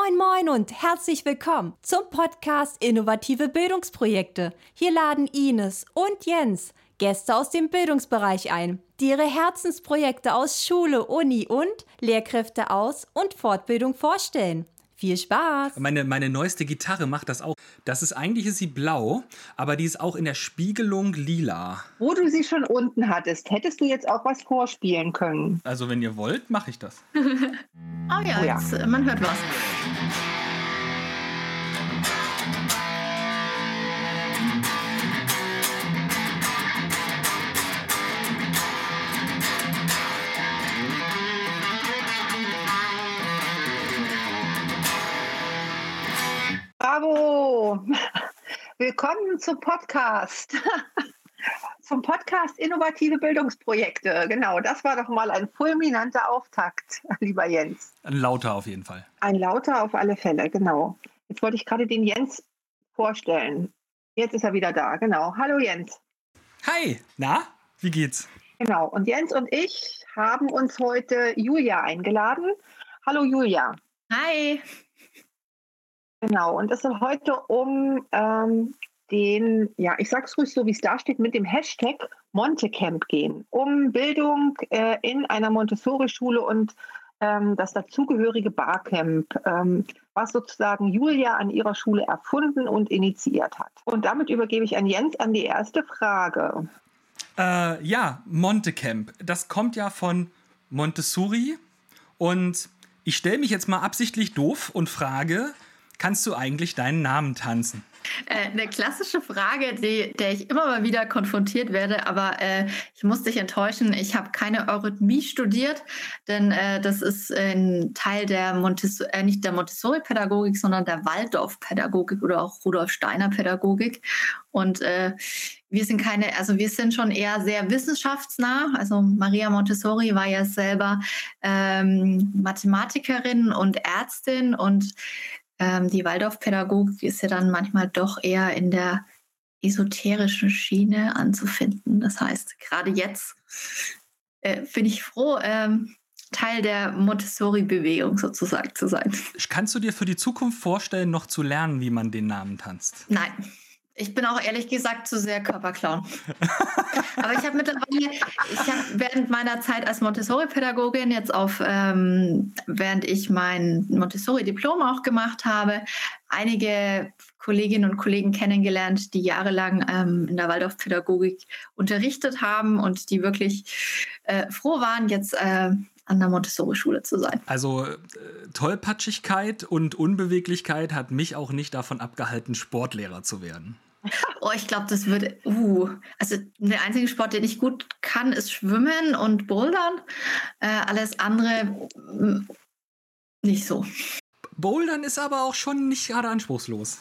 Moin Moin und herzlich willkommen zum Podcast Innovative Bildungsprojekte. Hier laden Ines und Jens Gäste aus dem Bildungsbereich ein, die ihre Herzensprojekte aus Schule, Uni und Lehrkräfte aus und Fortbildung vorstellen. Viel Spaß! Meine, meine neueste Gitarre macht das auch. Das ist eigentlich ist sie blau, aber die ist auch in der Spiegelung lila. Wo du sie schon unten hattest, hättest du jetzt auch was vorspielen können. Also wenn ihr wollt, mache ich das. oh ja, oh ja. Jetzt, man hört was. Bravo! Willkommen zum Podcast. zum Podcast Innovative Bildungsprojekte. Genau, das war doch mal ein fulminanter Auftakt, lieber Jens. Ein lauter auf jeden Fall. Ein lauter auf alle Fälle, genau. Jetzt wollte ich gerade den Jens vorstellen. Jetzt ist er wieder da, genau. Hallo Jens. Hi, na, wie geht's? Genau, und Jens und ich haben uns heute Julia eingeladen. Hallo Julia. Hi. Genau, und es soll heute um ähm, den, ja, ich sag's ruhig so, wie es da steht, mit dem Hashtag Montecamp gehen. Um Bildung äh, in einer Montessori-Schule und ähm, das dazugehörige Barcamp, ähm, was sozusagen Julia an ihrer Schule erfunden und initiiert hat. Und damit übergebe ich an Jens an die erste Frage. Äh, ja, Montecamp. Das kommt ja von Montessori. Und ich stelle mich jetzt mal absichtlich doof und frage, kannst du eigentlich deinen Namen tanzen? Äh, eine klassische Frage, die, der ich immer mal wieder konfrontiert werde, aber äh, ich muss dich enttäuschen, ich habe keine Eurythmie studiert, denn äh, das ist ein Teil der Montessori, äh, nicht der Montessori-Pädagogik, sondern der Waldorf-Pädagogik oder auch Rudolf Steiner-Pädagogik. Und äh, wir sind keine, also wir sind schon eher sehr wissenschaftsnah. Also Maria Montessori war ja selber ähm, Mathematikerin und Ärztin und ähm, die Waldorfpädagogik ist ja dann manchmal doch eher in der esoterischen Schiene anzufinden. Das heißt, gerade jetzt äh, bin ich froh, ähm, Teil der Montessori-Bewegung sozusagen zu sein. Kannst du dir für die Zukunft vorstellen, noch zu lernen, wie man den Namen tanzt? Nein. Ich bin auch ehrlich gesagt zu sehr Körperclown. Aber ich habe mittlerweile, ich habe während meiner Zeit als Montessori-Pädagogin jetzt auf, ähm, während ich mein Montessori-Diplom auch gemacht habe, einige Kolleginnen und Kollegen kennengelernt, die jahrelang ähm, in der Waldorfpädagogik unterrichtet haben und die wirklich äh, froh waren, jetzt äh, an der Montessori-Schule zu sein. Also äh, Tollpatschigkeit und Unbeweglichkeit hat mich auch nicht davon abgehalten, Sportlehrer zu werden. Oh, ich glaube, das würde. Uh, also der einzige Sport, den ich gut kann, ist Schwimmen und Bouldern. Äh, alles andere mm, nicht so. Bouldern ist aber auch schon nicht gerade anspruchslos.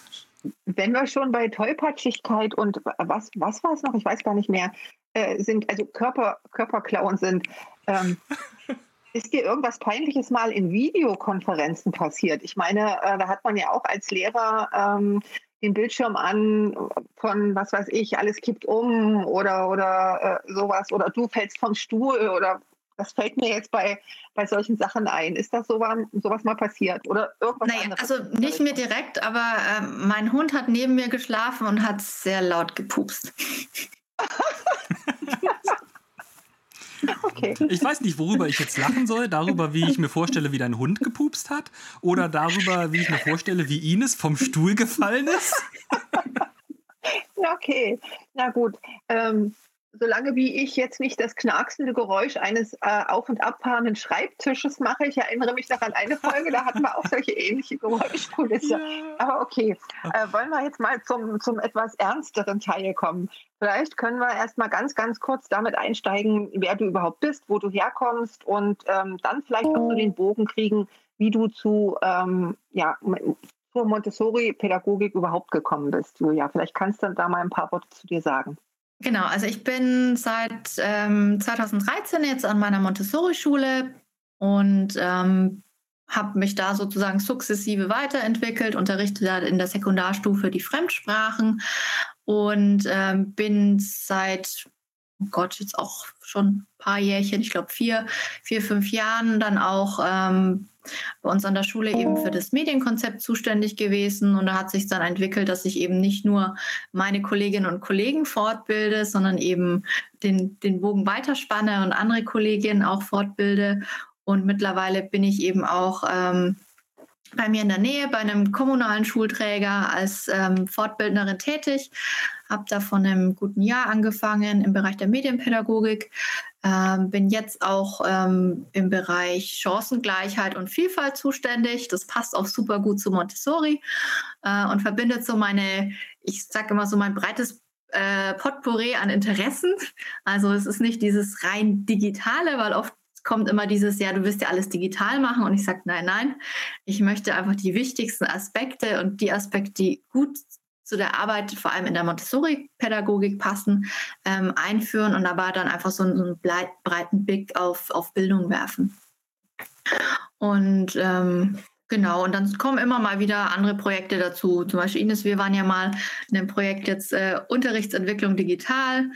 Wenn wir schon bei Tollpatschigkeit und was, was war es noch? Ich weiß gar nicht mehr. Äh, sind, also Körper, Körperklauen sind. Ähm, ist dir irgendwas Peinliches mal in Videokonferenzen passiert? Ich meine, äh, da hat man ja auch als Lehrer ähm, den Bildschirm an von, was weiß ich, alles kippt um oder, oder äh, sowas oder du fällst vom Stuhl oder das fällt mir jetzt bei, bei solchen Sachen ein. Ist das sowas, sowas mal passiert oder irgendwas naja, anderes? Also nicht mir direkt, aber äh, mein Hund hat neben mir geschlafen und hat sehr laut gepupst. Okay. Ich weiß nicht, worüber ich jetzt lachen soll. Darüber, wie ich mir vorstelle, wie dein Hund gepupst hat. Oder darüber, wie ich mir vorstelle, wie Ines vom Stuhl gefallen ist. Okay, na gut. Ähm, solange wie ich jetzt nicht das knacksende Geräusch eines äh, auf- und abfahrenden Schreibtisches mache, ich erinnere mich noch an eine Folge, da hatten wir auch solche ähnliche Geräuschkulisse. Ja. Aber okay, äh, wollen wir jetzt mal zum, zum etwas ernsteren Teil kommen. Vielleicht können wir erst mal ganz, ganz kurz damit einsteigen, wer du überhaupt bist, wo du herkommst und ähm, dann vielleicht auch so den Bogen kriegen, wie du zu, ähm, ja, zur Montessori-Pädagogik überhaupt gekommen bist, Julia. Vielleicht kannst du da mal ein paar Worte zu dir sagen. Genau, also ich bin seit ähm, 2013 jetzt an meiner Montessori-Schule und ähm, habe mich da sozusagen sukzessive weiterentwickelt, unterrichte da in der Sekundarstufe die Fremdsprachen und ähm, bin seit, oh Gott, jetzt auch schon ein paar Jährchen, ich glaube vier, vier, fünf Jahren dann auch ähm, bei uns an der Schule eben für das Medienkonzept zuständig gewesen. Und da hat sich dann entwickelt, dass ich eben nicht nur meine Kolleginnen und Kollegen fortbilde, sondern eben den, den Bogen weiterspanne und andere Kolleginnen auch fortbilde. Und mittlerweile bin ich eben auch ähm, bei mir in der Nähe bei einem kommunalen Schulträger als ähm, Fortbildnerin tätig. Habe da von einem guten Jahr angefangen im Bereich der Medienpädagogik. Ähm, bin jetzt auch ähm, im Bereich Chancengleichheit und Vielfalt zuständig. Das passt auch super gut zu Montessori äh, und verbindet so meine, ich sage immer so mein breites äh, Potpourri an Interessen. Also es ist nicht dieses rein digitale, weil oft kommt immer dieses, ja, du wirst ja alles digital machen. Und ich sage, nein, nein, ich möchte einfach die wichtigsten Aspekte und die Aspekte, die gut zu der Arbeit, vor allem in der Montessori-Pädagogik passen, ähm, einführen und aber dann einfach so einen, so einen breiten Blick auf, auf Bildung werfen. Und ähm, Genau, und dann kommen immer mal wieder andere Projekte dazu. Zum Beispiel Ines, wir waren ja mal in einem Projekt jetzt äh, Unterrichtsentwicklung digital.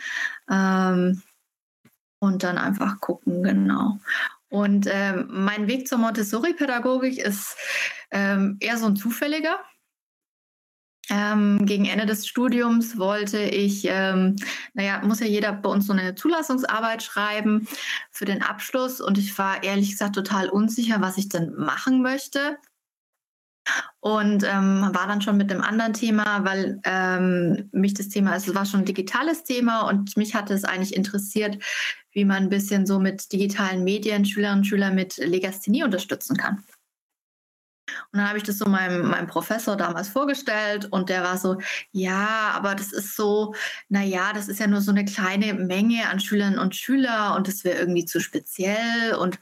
Ähm, und dann einfach gucken, genau. Und ähm, mein Weg zur Montessori-Pädagogik ist ähm, eher so ein zufälliger. Ähm, gegen Ende des Studiums wollte ich, ähm, naja, muss ja jeder bei uns so eine Zulassungsarbeit schreiben für den Abschluss. Und ich war ehrlich gesagt total unsicher, was ich denn machen möchte und ähm, war dann schon mit einem anderen Thema, weil ähm, mich das Thema, also es war schon ein digitales Thema und mich hatte es eigentlich interessiert, wie man ein bisschen so mit digitalen Medien Schülerinnen und Schüler mit Legasthenie unterstützen kann. Und dann habe ich das so meinem, meinem Professor damals vorgestellt und der war so, ja, aber das ist so, naja, das ist ja nur so eine kleine Menge an Schülerinnen und Schülern und das wäre irgendwie zu speziell und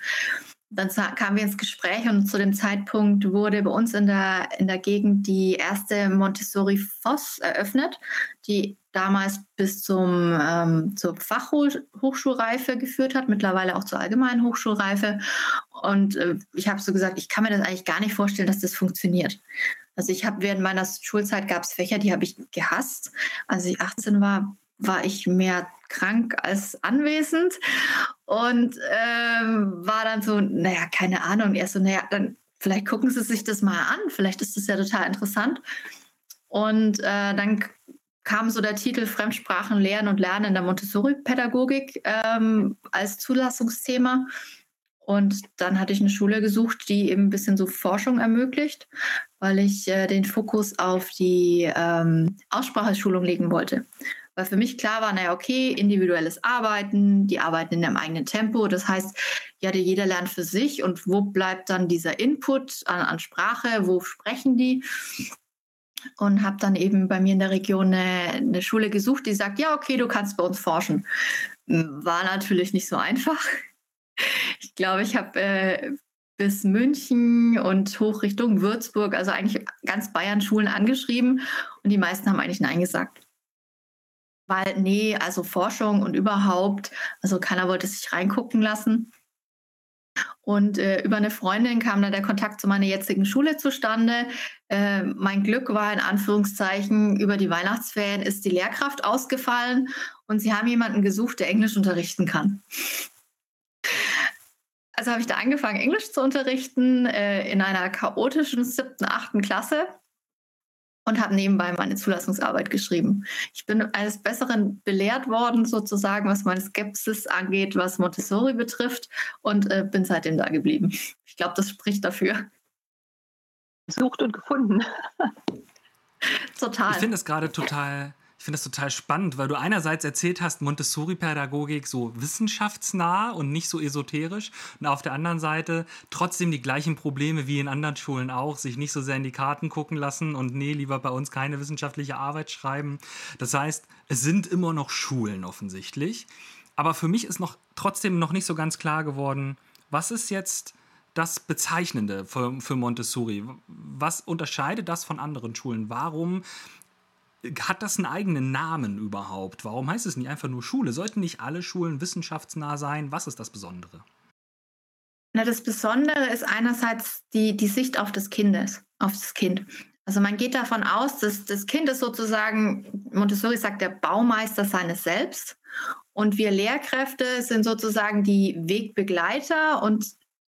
dann kamen wir ins Gespräch und zu dem Zeitpunkt wurde bei uns in der, in der Gegend die erste Montessori Voss eröffnet, die damals bis zum, ähm, zur Fachhochschulreife geführt hat, mittlerweile auch zur allgemeinen Hochschulreife. Und äh, ich habe so gesagt, ich kann mir das eigentlich gar nicht vorstellen, dass das funktioniert. Also ich habe während meiner Schulzeit gab es Fächer, die habe ich gehasst. Als ich 18 war, war ich mehr krank als anwesend und ähm, war dann so, naja, keine Ahnung, erst so, naja, dann vielleicht gucken Sie sich das mal an, vielleicht ist das ja total interessant. Und äh, dann kam so der Titel Fremdsprachen lernen und lernen in der Montessori-Pädagogik ähm, als Zulassungsthema. Und dann hatte ich eine Schule gesucht, die eben ein bisschen so Forschung ermöglicht, weil ich äh, den Fokus auf die ähm, Ausspracheschulung legen wollte weil für mich klar war, naja, okay, individuelles Arbeiten, die arbeiten in ihrem eigenen Tempo. Das heißt, ja, jeder lernt für sich und wo bleibt dann dieser Input an, an Sprache, wo sprechen die? Und habe dann eben bei mir in der Region eine, eine Schule gesucht, die sagt, ja, okay, du kannst bei uns forschen. War natürlich nicht so einfach. Ich glaube, ich habe äh, bis München und hoch Richtung Würzburg, also eigentlich ganz Bayern Schulen angeschrieben und die meisten haben eigentlich Nein gesagt. Weil, nee, also Forschung und überhaupt, also keiner wollte sich reingucken lassen. Und äh, über eine Freundin kam dann der Kontakt zu meiner jetzigen Schule zustande. Äh, mein Glück war in Anführungszeichen, über die Weihnachtsferien ist die Lehrkraft ausgefallen und sie haben jemanden gesucht, der Englisch unterrichten kann. Also habe ich da angefangen, Englisch zu unterrichten äh, in einer chaotischen siebten, achten Klasse und habe nebenbei meine Zulassungsarbeit geschrieben. Ich bin eines Besseren belehrt worden, sozusagen, was meine Skepsis angeht, was Montessori betrifft und äh, bin seitdem da geblieben. Ich glaube, das spricht dafür. Sucht und gefunden. total. Ich finde es gerade total ich finde das total spannend, weil du einerseits erzählt hast, Montessori-Pädagogik so wissenschaftsnah und nicht so esoterisch und auf der anderen Seite trotzdem die gleichen Probleme wie in anderen Schulen auch, sich nicht so sehr in die Karten gucken lassen und nee, lieber bei uns keine wissenschaftliche Arbeit schreiben. Das heißt, es sind immer noch Schulen offensichtlich. Aber für mich ist noch trotzdem noch nicht so ganz klar geworden, was ist jetzt das Bezeichnende für, für Montessori? Was unterscheidet das von anderen Schulen? Warum hat das einen eigenen Namen überhaupt? Warum heißt es nicht einfach nur Schule? Sollten nicht alle Schulen wissenschaftsnah sein? Was ist das Besondere? Na, das Besondere ist einerseits die, die Sicht auf das Kindes, auf das Kind. Also man geht davon aus, dass das Kind ist sozusagen, Montessori sagt, der Baumeister seines Selbst. Und wir Lehrkräfte sind sozusagen die Wegbegleiter und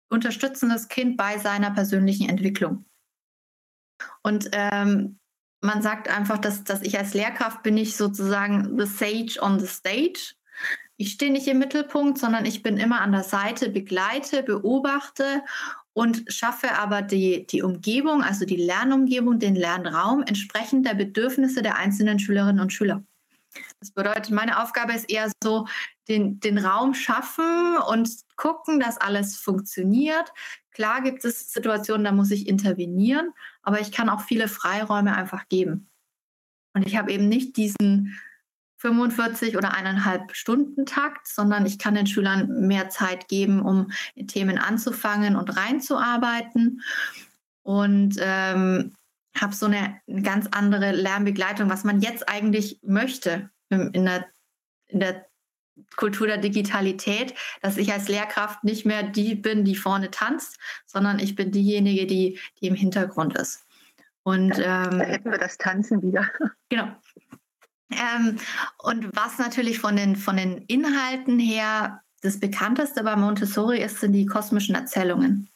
unterstützen das Kind bei seiner persönlichen Entwicklung. Und ähm, man sagt einfach, dass, dass ich als Lehrkraft bin ich sozusagen the sage on the stage. Ich stehe nicht im Mittelpunkt, sondern ich bin immer an der Seite, begleite, beobachte und schaffe aber die, die Umgebung, also die Lernumgebung, den Lernraum entsprechend der Bedürfnisse der einzelnen Schülerinnen und Schüler. Das bedeutet, meine Aufgabe ist eher so, den, den Raum schaffen und gucken, dass alles funktioniert. Klar gibt es Situationen, da muss ich intervenieren, aber ich kann auch viele Freiräume einfach geben. Und ich habe eben nicht diesen 45 oder eineinhalb Stunden Takt, sondern ich kann den Schülern mehr Zeit geben, um Themen anzufangen und reinzuarbeiten. Und ähm, habe so eine, eine, ganz andere Lernbegleitung, was man jetzt eigentlich möchte in der, in der Kultur der Digitalität, dass ich als Lehrkraft nicht mehr die bin, die vorne tanzt, sondern ich bin diejenige, die, die im Hintergrund ist. Und ähm, da hätten wir das Tanzen wieder. Genau. Ähm, und was natürlich von den, von den Inhalten her das bekannteste bei Montessori ist, sind die kosmischen Erzählungen.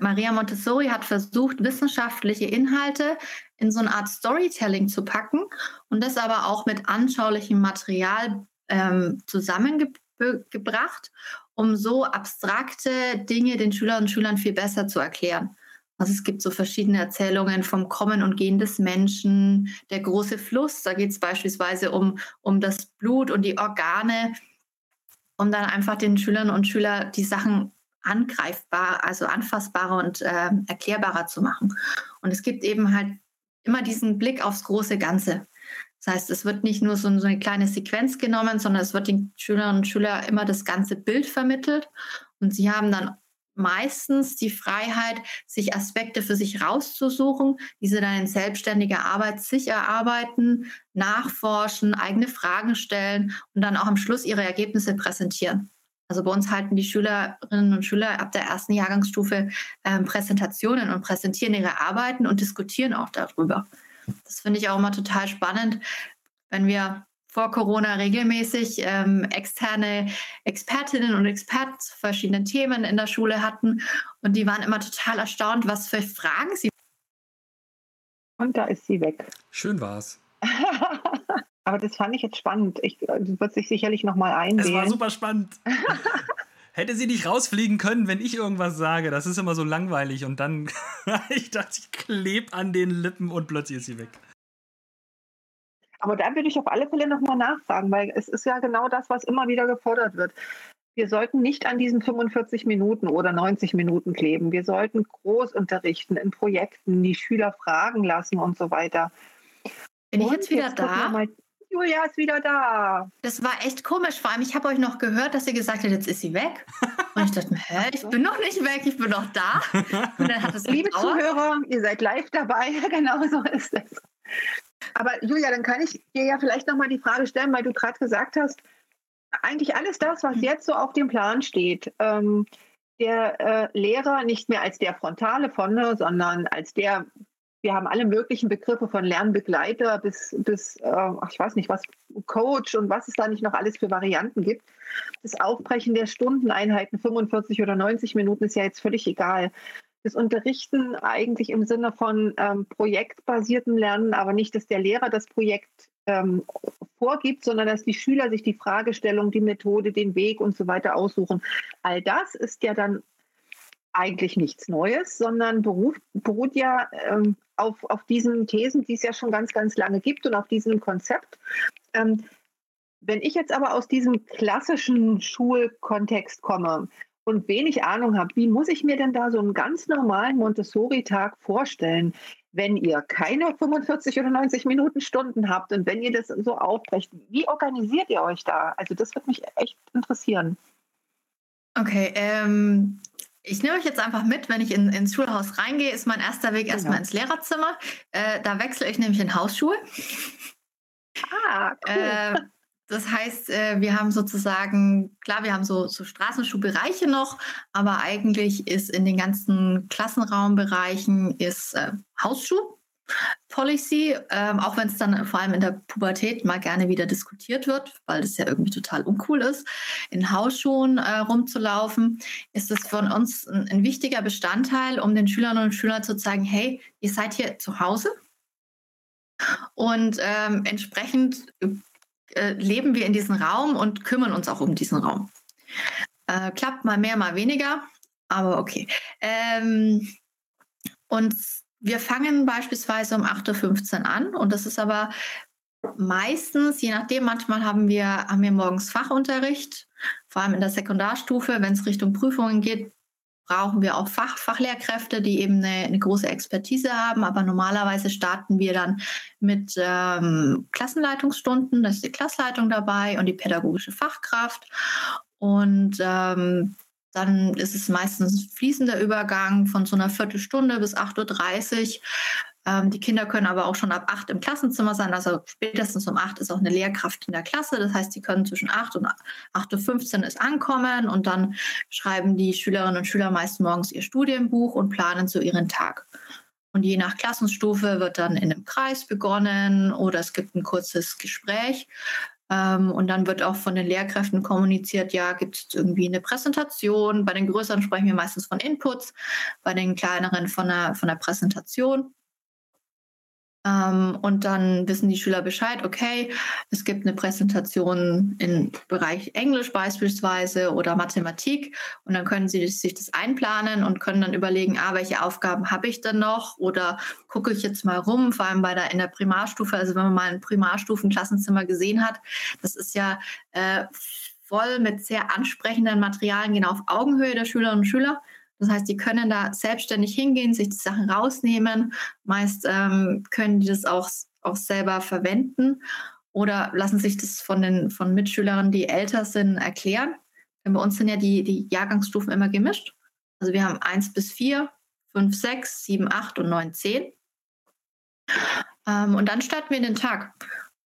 Maria Montessori hat versucht, wissenschaftliche Inhalte in so eine Art Storytelling zu packen und das aber auch mit anschaulichem Material ähm, zusammengebracht, um so abstrakte Dinge den Schülerinnen und Schülern viel besser zu erklären. Also es gibt so verschiedene Erzählungen vom Kommen und Gehen des Menschen, der große Fluss, da geht es beispielsweise um, um das Blut und die Organe, um dann einfach den Schülerinnen und Schülern die Sachen angreifbar, also anfassbarer und äh, erklärbarer zu machen. Und es gibt eben halt immer diesen Blick aufs große Ganze. Das heißt, es wird nicht nur so, eine kleine Sequenz genommen, sondern es wird den Schülerinnen und Schülern immer das ganze Bild vermittelt. Und sie haben dann meistens die Freiheit, sich Aspekte für sich rauszusuchen, diese dann in selbstständiger Arbeit sich erarbeiten, nachforschen, eigene Fragen stellen und dann auch am Schluss ihre Ergebnisse präsentieren. Also bei uns halten die Schülerinnen und Schüler ab der ersten Jahrgangsstufe äh, Präsentationen und präsentieren ihre Arbeiten und diskutieren auch darüber. Das finde ich auch immer total spannend, wenn wir vor Corona regelmäßig ähm, externe Expertinnen und Experten zu verschiedenen Themen in der Schule hatten. Und die waren immer total erstaunt, was für Fragen sie. Und da ist sie weg. Schön war's. Aber das fand ich jetzt spannend. Ich äh, wird sich sicherlich noch mal einwählen. Es war super spannend. Hätte sie nicht rausfliegen können, wenn ich irgendwas sage. Das ist immer so langweilig. Und dann, ich dachte, ich klebe an den Lippen und plötzlich ist sie weg. Aber da würde ich auf alle Fälle nochmal nachfragen, weil es ist ja genau das, was immer wieder gefordert wird. Wir sollten nicht an diesen 45 Minuten oder 90 Minuten kleben. Wir sollten groß unterrichten in Projekten, die Schüler fragen lassen und so weiter. Bin und ich jetzt wieder jetzt da? Julia ist wieder da. Das war echt komisch. Vor allem, ich habe euch noch gehört, dass ihr gesagt habt, jetzt ist sie weg. Und ich dachte hä, ich bin noch nicht weg, ich bin noch da. Und dann hat es Liebe Zuhörer, ihr seid live dabei. genau so ist es. Aber Julia, dann kann ich dir ja vielleicht nochmal die Frage stellen, weil du gerade gesagt hast, eigentlich alles das, was jetzt so auf dem Plan steht, ähm, der äh, Lehrer nicht mehr als der Frontale vorne, sondern als der, wir haben alle möglichen Begriffe von Lernbegleiter bis, bis äh, ich weiß nicht was, Coach und was es da nicht noch alles für Varianten gibt. Das Aufbrechen der Stundeneinheiten, 45 oder 90 Minuten, ist ja jetzt völlig egal das Unterrichten eigentlich im Sinne von ähm, projektbasiertem Lernen, aber nicht, dass der Lehrer das Projekt ähm, vorgibt, sondern dass die Schüler sich die Fragestellung, die Methode, den Weg und so weiter aussuchen. All das ist ja dann eigentlich nichts Neues, sondern beruht, beruht ja ähm, auf, auf diesen Thesen, die es ja schon ganz, ganz lange gibt und auf diesem Konzept. Ähm, wenn ich jetzt aber aus diesem klassischen Schulkontext komme, und wenig Ahnung habe, wie muss ich mir denn da so einen ganz normalen Montessori-Tag vorstellen, wenn ihr keine 45 oder 90 Minuten Stunden habt und wenn ihr das so aufbrecht? Wie organisiert ihr euch da? Also das wird mich echt interessieren. Okay, ähm, ich nehme euch jetzt einfach mit, wenn ich in, ins Schulhaus reingehe, ist mein erster Weg genau. erstmal ins Lehrerzimmer. Äh, da wechsle ich nämlich in Hausschuhe. Ah, cool. Äh, das heißt, äh, wir haben sozusagen, klar, wir haben so, so Straßenschuhbereiche noch, aber eigentlich ist in den ganzen Klassenraumbereichen ist äh, Hausschuh. Policy, ähm, auch wenn es dann vor allem in der Pubertät mal gerne wieder diskutiert wird, weil das ja irgendwie total uncool ist, in Hausschuhen äh, rumzulaufen, ist es von uns ein, ein, wichtiger Bestandteil, um den Schülerinnen und Schülern zu zeigen, hey, ihr seid hier zu Hause und ähm, entsprechend äh, leben wir in diesem Raum und kümmern uns auch um diesen Raum. Äh, klappt mal mehr, mal weniger, aber okay. Ähm, und wir fangen beispielsweise um 8.15 Uhr an und das ist aber meistens, je nachdem, manchmal haben wir, haben wir morgens Fachunterricht, vor allem in der Sekundarstufe, wenn es Richtung Prüfungen geht, brauchen wir auch Fach, Fachlehrkräfte, die eben eine, eine, große Expertise haben. Aber normalerweise starten wir dann mit ähm, Klassenleitungsstunden. Da ist die Klassleitung dabei und die pädagogische Fachkraft. Und ähm, dann ist es meistens ein fließender Übergang von so einer Viertelstunde bis 8.30 Uhr. Ähm, die Kinder können aber auch schon ab 8 im Klassenzimmer sein. Also spätestens um 8 ist auch eine Lehrkraft in der Klasse. Das heißt, die können zwischen 8 und 8.15 Uhr ist ankommen und dann schreiben die Schülerinnen und Schüler meist morgens ihr Studienbuch und planen so ihren Tag. Und je nach Klassenstufe wird dann in einem Kreis begonnen oder es gibt ein kurzes Gespräch. Ähm, und dann wird auch von den Lehrkräften kommuniziert, ja, gibt es irgendwie eine Präsentation. Bei den größeren sprechen wir meistens von Inputs, bei den kleineren von einer, von einer Präsentation. Ähm, und dann wissen die Schüler Bescheid, okay, es gibt eine Präsentation im Bereich Englisch beispielsweise oder Mathematik. Und dann können sie sich das einplanen und können dann überlegen, ah, welche Aufgaben habe ich denn noch? Oder gucke ich jetzt mal rum, vor allem bei der in der Primarstufe, also wenn man mal ein Primarstufenklassenzimmer gesehen hat, das ist ja äh, voll mit sehr ansprechenden Materialien, genau auf Augenhöhe der Schülerinnen und Schüler. Das heißt, die können da selbstständig hingehen, sich die Sachen rausnehmen. Meist ähm, können die das auch, auch selber verwenden oder lassen sich das von den von Mitschülern, die älter sind, erklären. Denn bei uns sind ja die, die Jahrgangsstufen immer gemischt. Also wir haben 1 bis 4, 5, 6, 7, 8 und 9, 10. Ähm, und dann starten wir in den Tag.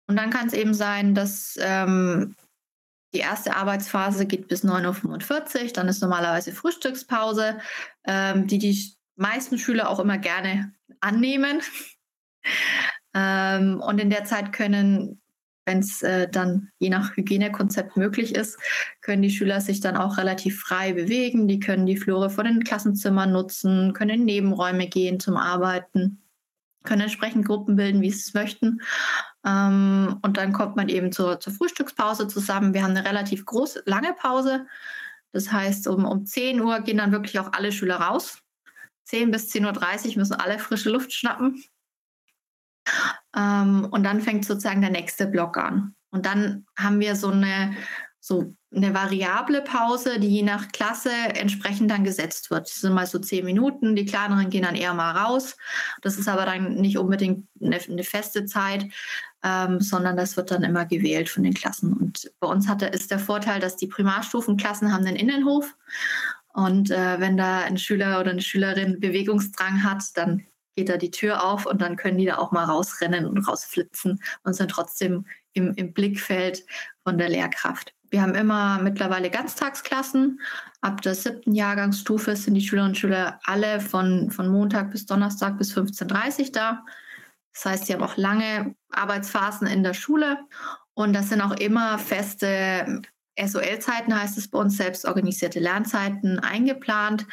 Und dann kann es eben sein, dass ähm, die erste Arbeitsphase geht bis 9.45 Uhr, dann ist normalerweise Frühstückspause, ähm, die die meisten Schüler auch immer gerne annehmen. ähm, und in der Zeit können, wenn es äh, dann je nach Hygienekonzept möglich ist, können die Schüler sich dann auch relativ frei bewegen. Die können die Flure von den Klassenzimmern nutzen, können in Nebenräume gehen zum Arbeiten können entsprechend Gruppen bilden, wie sie es möchten. Ähm, und dann kommt man eben zur, zur, Frühstückspause zusammen. Wir haben eine relativ große, lange Pause. Das heißt, um, um 10 Uhr gehen dann wirklich auch alle Schüler raus. 10 bis 10.30 Uhr müssen alle frische Luft schnappen. Ähm, und dann fängt sozusagen der nächste Block an. Und dann haben wir so eine so eine variable Pause, die je nach Klasse entsprechend dann gesetzt wird. Das sind mal so zehn Minuten, die kleineren gehen dann eher mal raus. Das ist aber dann nicht unbedingt eine, eine feste Zeit, ähm, sondern das wird dann immer gewählt von den Klassen. Und bei uns hatte, ist der Vorteil, dass die Primarstufenklassen haben einen Innenhof. Und äh, wenn da ein Schüler oder eine Schülerin Bewegungsdrang hat, dann geht da die Tür auf und dann können die da auch mal rausrennen und rausflitzen und sind trotzdem im, im Blickfeld von der Lehrkraft. Wir haben immer mittlerweile Ganztagsklassen. Ab der siebten Jahrgangsstufe sind die Schülerinnen und Schüler alle von, von Montag bis Donnerstag bis 15.30 Uhr da. Das heißt, sie haben auch lange Arbeitsphasen in der Schule. Und das sind auch immer feste SOL-Zeiten, heißt es bei uns, selbst organisierte Lernzeiten eingeplant,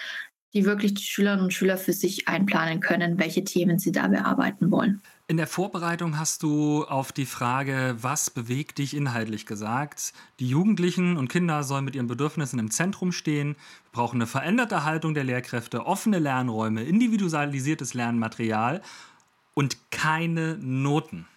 die wirklich die Schülerinnen und Schüler für sich einplanen können, welche Themen sie da bearbeiten wollen. In der Vorbereitung hast du auf die Frage, was bewegt dich inhaltlich gesagt, die Jugendlichen und Kinder sollen mit ihren Bedürfnissen im Zentrum stehen, wir brauchen eine veränderte Haltung der Lehrkräfte, offene Lernräume, individualisiertes Lernmaterial und keine Noten.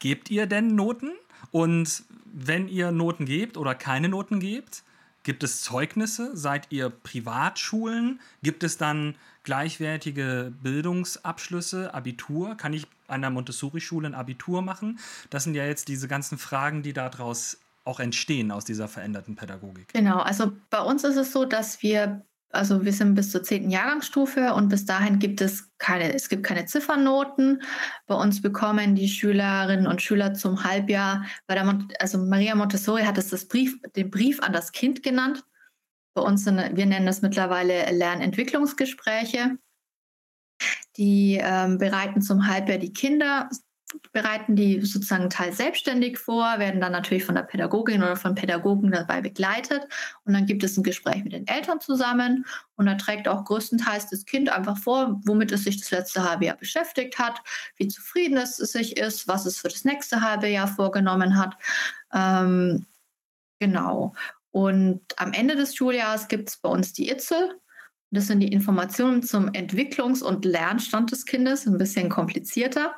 Gebt ihr denn Noten? Und wenn ihr Noten gebt oder keine Noten gebt, gibt es Zeugnisse? Seid ihr Privatschulen? Gibt es dann gleichwertige Bildungsabschlüsse, Abitur? Kann ich an der Montessori-Schule ein Abitur machen? Das sind ja jetzt diese ganzen Fragen, die daraus auch entstehen aus dieser veränderten Pädagogik. Genau, also bei uns ist es so, dass wir, also wir sind bis zur zehnten Jahrgangsstufe und bis dahin gibt es keine, es gibt keine Ziffernoten. Bei uns bekommen die Schülerinnen und Schüler zum Halbjahr, bei der Mont also Maria Montessori hat es das Brief, den Brief an das Kind genannt. Bei uns sind, wir nennen das mittlerweile Lernentwicklungsgespräche. Die ähm, bereiten zum Halbjahr die Kinder bereiten die sozusagen teils selbstständig vor, werden dann natürlich von der Pädagogin oder von Pädagogen dabei begleitet. Und dann gibt es ein Gespräch mit den Eltern zusammen und da trägt auch größtenteils das Kind einfach vor, womit es sich das letzte halbe Jahr beschäftigt hat, wie zufrieden es sich ist, was es für das nächste halbe Jahr vorgenommen hat. Ähm, genau. Und am Ende des Schuljahres gibt es bei uns die ITZEL. Das sind die Informationen zum Entwicklungs- und Lernstand des Kindes, ein bisschen komplizierter.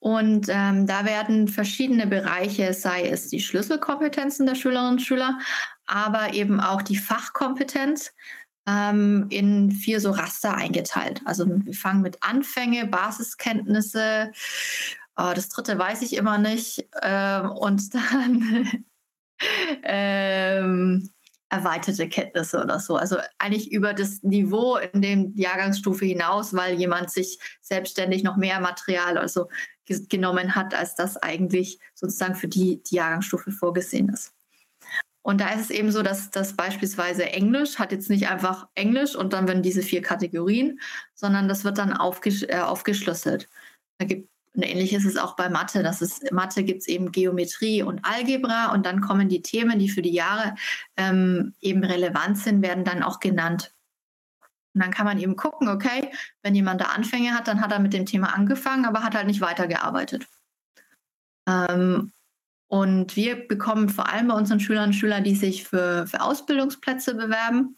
Und ähm, da werden verschiedene Bereiche, sei es die Schlüsselkompetenzen der Schülerinnen und Schüler, aber eben auch die Fachkompetenz ähm, in vier so Raster eingeteilt. Also wir fangen mit Anfänge, Basiskenntnisse, oh, das dritte weiß ich immer nicht, ähm, und dann ähm, erweiterte Kenntnisse oder so. Also eigentlich über das Niveau in dem Jahrgangsstufe hinaus, weil jemand sich selbstständig noch mehr Material also genommen hat, als das eigentlich sozusagen für die, die Jahrgangsstufe vorgesehen ist. Und da ist es eben so, dass das beispielsweise Englisch hat jetzt nicht einfach Englisch und dann werden diese vier Kategorien, sondern das wird dann aufgesch äh, aufgeschlüsselt. Da gibt und ähnlich ist es auch bei Mathe. Das ist, Mathe gibt es eben Geometrie und Algebra und dann kommen die Themen, die für die Jahre ähm, eben relevant sind, werden dann auch genannt. Und dann kann man eben gucken, okay, wenn jemand da Anfänge hat, dann hat er mit dem Thema angefangen, aber hat halt nicht weitergearbeitet. Ähm, und wir bekommen vor allem bei unseren Schülern und Schülern, die sich für, für Ausbildungsplätze bewerben,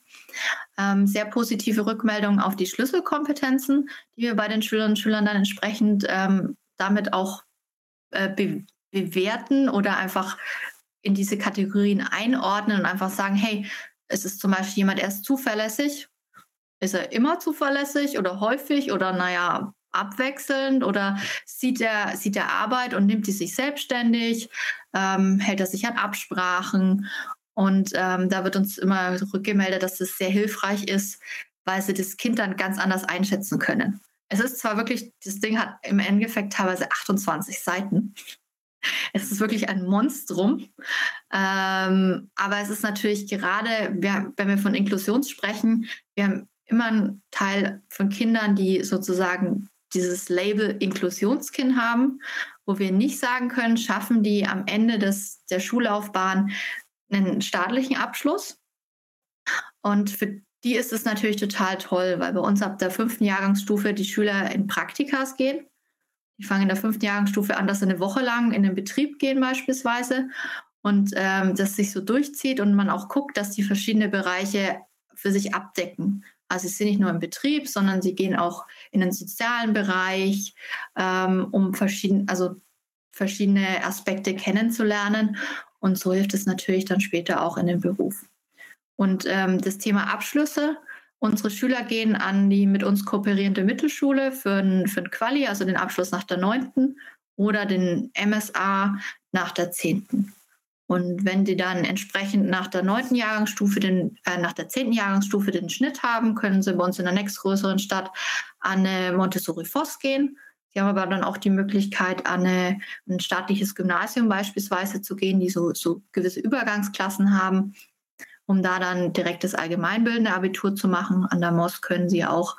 ähm, sehr positive Rückmeldungen auf die Schlüsselkompetenzen, die wir bei den Schülerinnen und Schülern dann entsprechend ähm, damit auch äh, be bewerten oder einfach in diese Kategorien einordnen und einfach sagen, hey, es ist zum Beispiel jemand, der ist zuverlässig. Ist er immer zuverlässig oder häufig oder naja, abwechselnd oder sieht er, sieht er Arbeit und nimmt die sich selbstständig, ähm, hält er sich an Absprachen und ähm, da wird uns immer rückgemeldet, dass es sehr hilfreich ist, weil sie das Kind dann ganz anders einschätzen können. Es ist zwar wirklich, das Ding hat im Endeffekt teilweise 28 Seiten. Es ist wirklich ein Monstrum. Ähm, aber es ist natürlich gerade, wir, wenn wir von Inklusion sprechen, wir haben immer einen Teil von Kindern, die sozusagen dieses Label Inklusionskind haben, wo wir nicht sagen können, schaffen die am Ende des, der Schullaufbahn einen staatlichen Abschluss. Und für die ist es natürlich total toll, weil bei uns ab der fünften Jahrgangsstufe die Schüler in Praktikas gehen. Die fangen in der fünften Jahrgangsstufe an, dass sie eine Woche lang in den Betrieb gehen beispielsweise und ähm, das sich so durchzieht und man auch guckt, dass die verschiedene Bereiche für sich abdecken. Also sie sind nicht nur im Betrieb, sondern sie gehen auch in den sozialen Bereich, ähm, um verschieden, also verschiedene Aspekte kennenzulernen. Und so hilft es natürlich dann später auch in den Beruf. Und ähm, das Thema Abschlüsse. Unsere Schüler gehen an die mit uns kooperierende Mittelschule für ein, für ein Quali, also den Abschluss nach der 9. oder den MSA nach der 10. Und wenn die dann entsprechend nach der 9. Jahrgangsstufe, den, äh, nach der 10. Jahrgangsstufe den Schnitt haben, können sie bei uns in der nächstgrößeren Stadt an eine Montessori Voss gehen. Sie haben aber dann auch die Möglichkeit, an eine, ein staatliches Gymnasium beispielsweise zu gehen, die so, so gewisse Übergangsklassen haben um da dann direkt das allgemeinbildende Abitur zu machen. An der MOS können Sie auch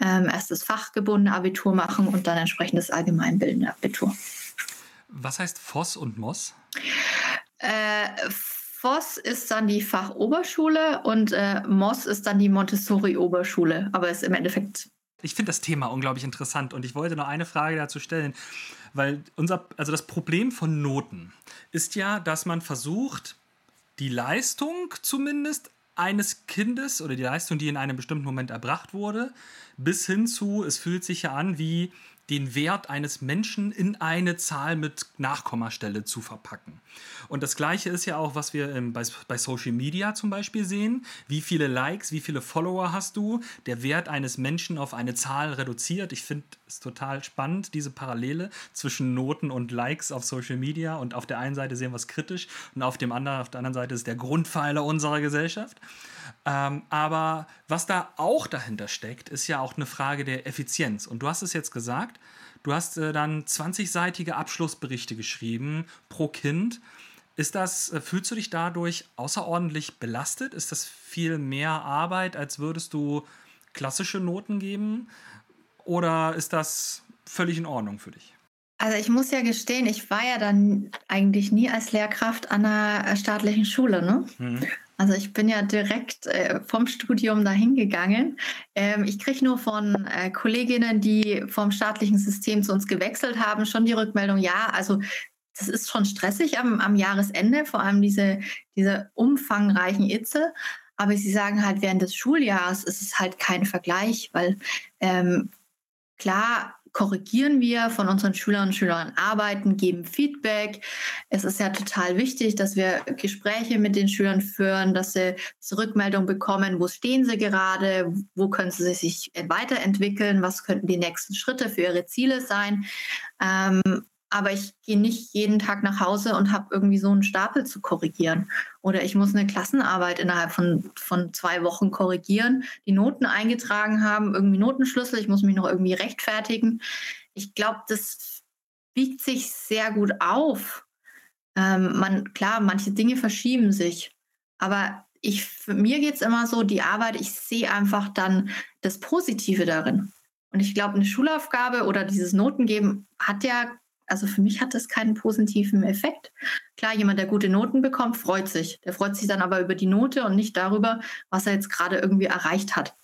ähm, erst das fachgebundene Abitur machen und dann entsprechend das allgemeinbildende Abitur. Was heißt FOS und MOS? Äh, FOS ist dann die Fachoberschule und äh, MOS ist dann die Montessori-Oberschule, aber ist im Endeffekt. Ich finde das Thema unglaublich interessant und ich wollte noch eine Frage dazu stellen, weil unser, also das Problem von Noten ist ja, dass man versucht, die Leistung zumindest eines Kindes oder die Leistung, die in einem bestimmten Moment erbracht wurde, bis hin zu, es fühlt sich ja an wie den Wert eines Menschen in eine Zahl mit Nachkommastelle zu verpacken. Und das Gleiche ist ja auch, was wir ähm, bei, bei Social Media zum Beispiel sehen. Wie viele Likes, wie viele Follower hast du? Der Wert eines Menschen auf eine Zahl reduziert. Ich finde es total spannend, diese Parallele zwischen Noten und Likes auf Social Media. Und auf der einen Seite sehen wir es kritisch und auf, dem anderen, auf der anderen Seite ist der Grundpfeiler unserer Gesellschaft. Ähm, aber was da auch dahinter steckt, ist ja auch eine Frage der Effizienz. Und du hast es jetzt gesagt, du hast äh, dann 20-seitige Abschlussberichte geschrieben pro Kind. Ist das, äh, fühlst du dich dadurch außerordentlich belastet? Ist das viel mehr Arbeit, als würdest du klassische Noten geben? Oder ist das völlig in Ordnung für dich? Also ich muss ja gestehen, ich war ja dann eigentlich nie als Lehrkraft an einer staatlichen Schule. Ne? Mhm. Also ich bin ja direkt äh, vom Studium dahin gegangen. Ähm, ich kriege nur von äh, Kolleginnen, die vom staatlichen System zu uns gewechselt haben, schon die Rückmeldung, ja, also das ist schon stressig am, am Jahresende, vor allem diese, diese umfangreichen Itze. Aber sie sagen halt, während des Schuljahres ist es halt kein Vergleich, weil ähm, klar korrigieren wir von unseren Schülerinnen und Schülern Arbeiten, geben Feedback. Es ist ja total wichtig, dass wir Gespräche mit den Schülern führen, dass sie Rückmeldung bekommen, wo stehen sie gerade, wo können sie sich weiterentwickeln, was könnten die nächsten Schritte für ihre Ziele sein. Ähm, aber ich gehe nicht jeden Tag nach Hause und habe irgendwie so einen Stapel zu korrigieren. Oder ich muss eine Klassenarbeit innerhalb von, von zwei Wochen korrigieren, die Noten eingetragen haben, irgendwie Notenschlüssel, ich muss mich noch irgendwie rechtfertigen. Ich glaube, das wiegt sich sehr gut auf. Ähm, man, klar, manche Dinge verschieben sich. Aber ich, für mir geht es immer so, die Arbeit, ich sehe einfach dann das Positive darin. Und ich glaube, eine Schulaufgabe oder dieses Notengeben hat ja also für mich hat das keinen positiven Effekt. Klar, jemand, der gute Noten bekommt, freut sich. Der freut sich dann aber über die Note und nicht darüber, was er jetzt gerade irgendwie erreicht hat.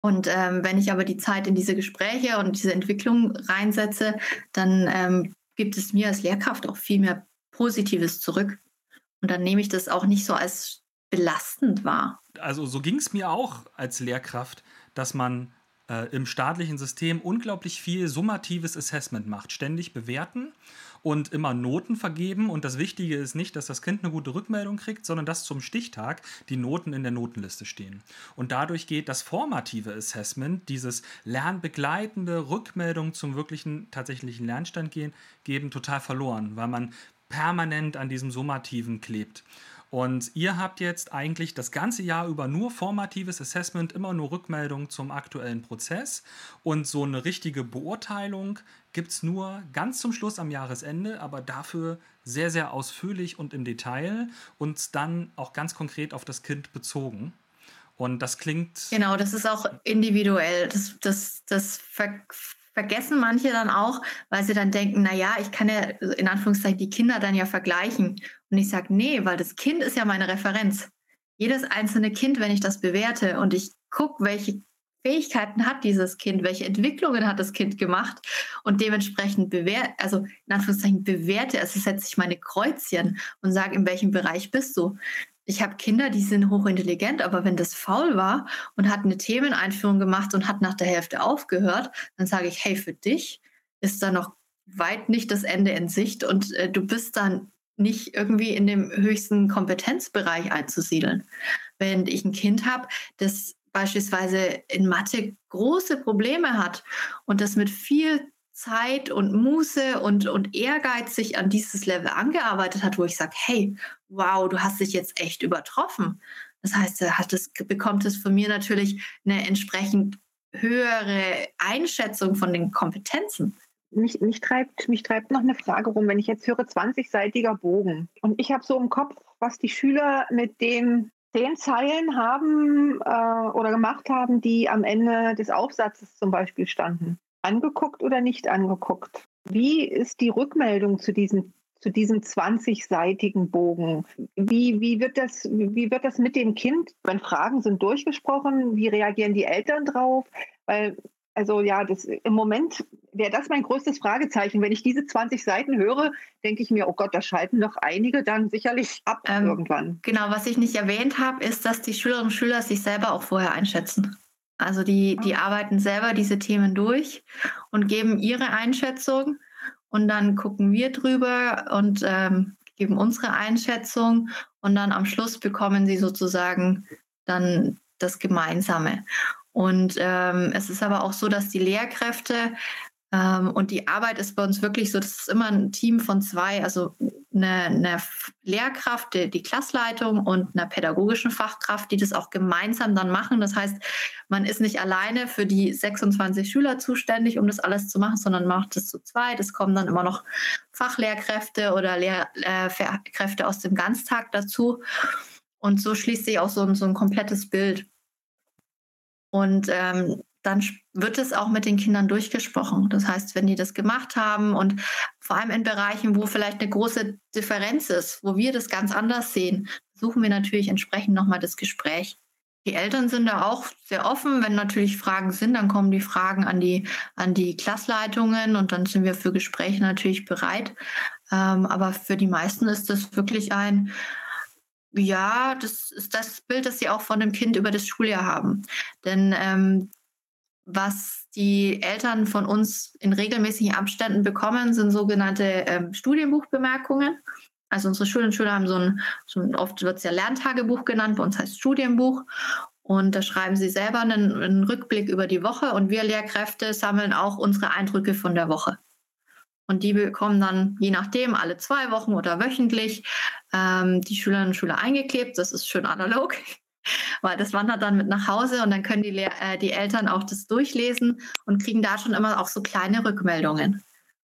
Und ähm, wenn ich aber die Zeit in diese Gespräche und diese Entwicklung reinsetze, dann ähm, gibt es mir als Lehrkraft auch viel mehr Positives zurück. Und dann nehme ich das auch nicht so als belastend wahr. Also so ging es mir auch als Lehrkraft, dass man äh, im staatlichen System unglaublich viel summatives Assessment macht. Ständig bewerten und immer Noten vergeben. Und das Wichtige ist nicht, dass das Kind eine gute Rückmeldung kriegt, sondern dass zum Stichtag die Noten in der Notenliste stehen. Und dadurch geht das formative Assessment, dieses lernbegleitende Rückmeldung zum wirklichen tatsächlichen Lernstand gehen, geben, total verloren, weil man permanent an diesem Summativen klebt. Und ihr habt jetzt eigentlich das ganze Jahr über nur formatives Assessment, immer nur Rückmeldungen zum aktuellen Prozess. Und so eine richtige Beurteilung gibt es nur ganz zum Schluss am Jahresende, aber dafür sehr, sehr ausführlich und im Detail und dann auch ganz konkret auf das Kind bezogen. Und das klingt. Genau, das ist auch individuell. Das, das, das vergessen manche dann auch, weil sie dann denken, na ja, ich kann ja in Anführungszeichen die Kinder dann ja vergleichen. Und ich sage, nee, weil das Kind ist ja meine Referenz. Jedes einzelne Kind, wenn ich das bewerte und ich gucke, welche Fähigkeiten hat dieses Kind, welche Entwicklungen hat das Kind gemacht und dementsprechend bewerte, also in Anführungszeichen bewerte, also setze ich meine Kreuzchen und sage, in welchem Bereich bist du. Ich habe Kinder, die sind hochintelligent, aber wenn das faul war und hat eine Themeneinführung gemacht und hat nach der Hälfte aufgehört, dann sage ich, hey, für dich ist da noch weit nicht das Ende in Sicht und äh, du bist dann nicht irgendwie in dem höchsten Kompetenzbereich einzusiedeln. Wenn ich ein Kind habe, das beispielsweise in Mathe große Probleme hat und das mit viel Zeit und Muße und, und Ehrgeiz sich an dieses Level angearbeitet hat, wo ich sage, hey, wow, du hast dich jetzt echt übertroffen. Das heißt, er hat es, bekommt es von mir natürlich eine entsprechend höhere Einschätzung von den Kompetenzen. Mich, mich, treibt, mich treibt noch eine Frage rum, wenn ich jetzt höre 20-seitiger Bogen und ich habe so im Kopf, was die Schüler mit den zehn Zeilen haben äh, oder gemacht haben, die am Ende des Aufsatzes zum Beispiel standen angeguckt oder nicht angeguckt? Wie ist die Rückmeldung zu diesem zu diesem 20-seitigen Bogen. Wie, wie, wird das, wie wird das mit dem Kind, wenn Fragen sind durchgesprochen? Wie reagieren die Eltern drauf? Weil, also ja, das, im Moment wäre das mein größtes Fragezeichen. Wenn ich diese 20 Seiten höre, denke ich mir, oh Gott, da schalten doch einige dann sicherlich ab ähm, irgendwann. Genau, was ich nicht erwähnt habe, ist, dass die Schülerinnen und Schüler sich selber auch vorher einschätzen. Also die, die arbeiten selber diese Themen durch und geben ihre Einschätzung und dann gucken wir drüber und ähm, geben unsere Einschätzung und dann am Schluss bekommen sie sozusagen dann das Gemeinsame. Und ähm, es ist aber auch so, dass die Lehrkräfte und die Arbeit ist bei uns wirklich so, das ist immer ein Team von zwei, also eine, eine Lehrkraft, die, die Klassleitung und einer pädagogischen Fachkraft, die das auch gemeinsam dann machen. Das heißt, man ist nicht alleine für die 26 Schüler zuständig, um das alles zu machen, sondern macht es zu zweit. Es kommen dann immer noch Fachlehrkräfte oder Lehrkräfte aus dem Ganztag dazu. Und so schließt sich auch so, so ein komplettes Bild. Und ähm, dann wird es auch mit den Kindern durchgesprochen. Das heißt, wenn die das gemacht haben und vor allem in Bereichen, wo vielleicht eine große Differenz ist, wo wir das ganz anders sehen, suchen wir natürlich entsprechend nochmal das Gespräch. Die Eltern sind da auch sehr offen. Wenn natürlich Fragen sind, dann kommen die Fragen an die, an die Klassleitungen und dann sind wir für Gespräche natürlich bereit. Ähm, aber für die meisten ist das wirklich ein, ja, das ist das Bild, das sie auch von dem Kind über das Schuljahr haben. Denn ähm, was die Eltern von uns in regelmäßigen Abständen bekommen, sind sogenannte ähm, Studienbuchbemerkungen. Also unsere Schülerinnen und Schüler haben so ein, so ein oft wird es ja Lerntagebuch genannt, bei uns heißt Studienbuch. Und da schreiben sie selber einen, einen, Rückblick über die Woche und wir Lehrkräfte sammeln auch unsere Eindrücke von der Woche. Und die bekommen dann je nachdem alle zwei Wochen oder wöchentlich ähm, die Schülerinnen und Schüler eingeklebt. Das ist schön analog. Weil das wandert dann mit nach Hause und dann können die, Lehr äh, die Eltern auch das durchlesen und kriegen da schon immer auch so kleine Rückmeldungen,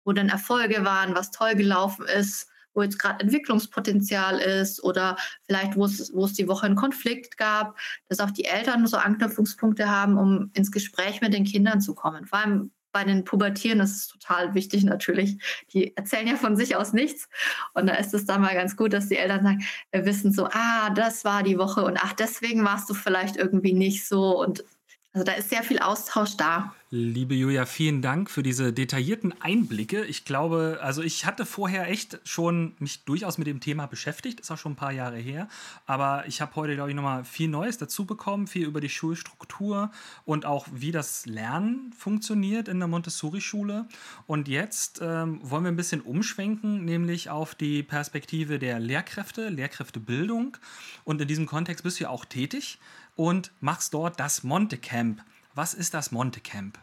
wo dann Erfolge waren, was toll gelaufen ist, wo jetzt gerade Entwicklungspotenzial ist oder vielleicht, wo es, wo es die Woche einen Konflikt gab, dass auch die Eltern so Anknüpfungspunkte haben, um ins Gespräch mit den Kindern zu kommen. Vor allem bei den Pubertieren ist es total wichtig natürlich. Die erzählen ja von sich aus nichts. Und da ist es dann mal ganz gut, dass die Eltern sagen, wir wissen so, ah, das war die Woche und ach, deswegen warst du vielleicht irgendwie nicht so. Und also da ist sehr viel Austausch da. Liebe Julia, vielen Dank für diese detaillierten Einblicke. Ich glaube, also ich hatte vorher echt schon mich durchaus mit dem Thema beschäftigt, ist auch schon ein paar Jahre her, aber ich habe heute, glaube ich, nochmal viel Neues dazu bekommen, viel über die Schulstruktur und auch wie das Lernen funktioniert in der Montessori-Schule. Und jetzt ähm, wollen wir ein bisschen umschwenken, nämlich auf die Perspektive der Lehrkräfte, Lehrkräftebildung. Und in diesem Kontext bist du ja auch tätig und machst dort das Monte Camp. Was ist das Monte Camp?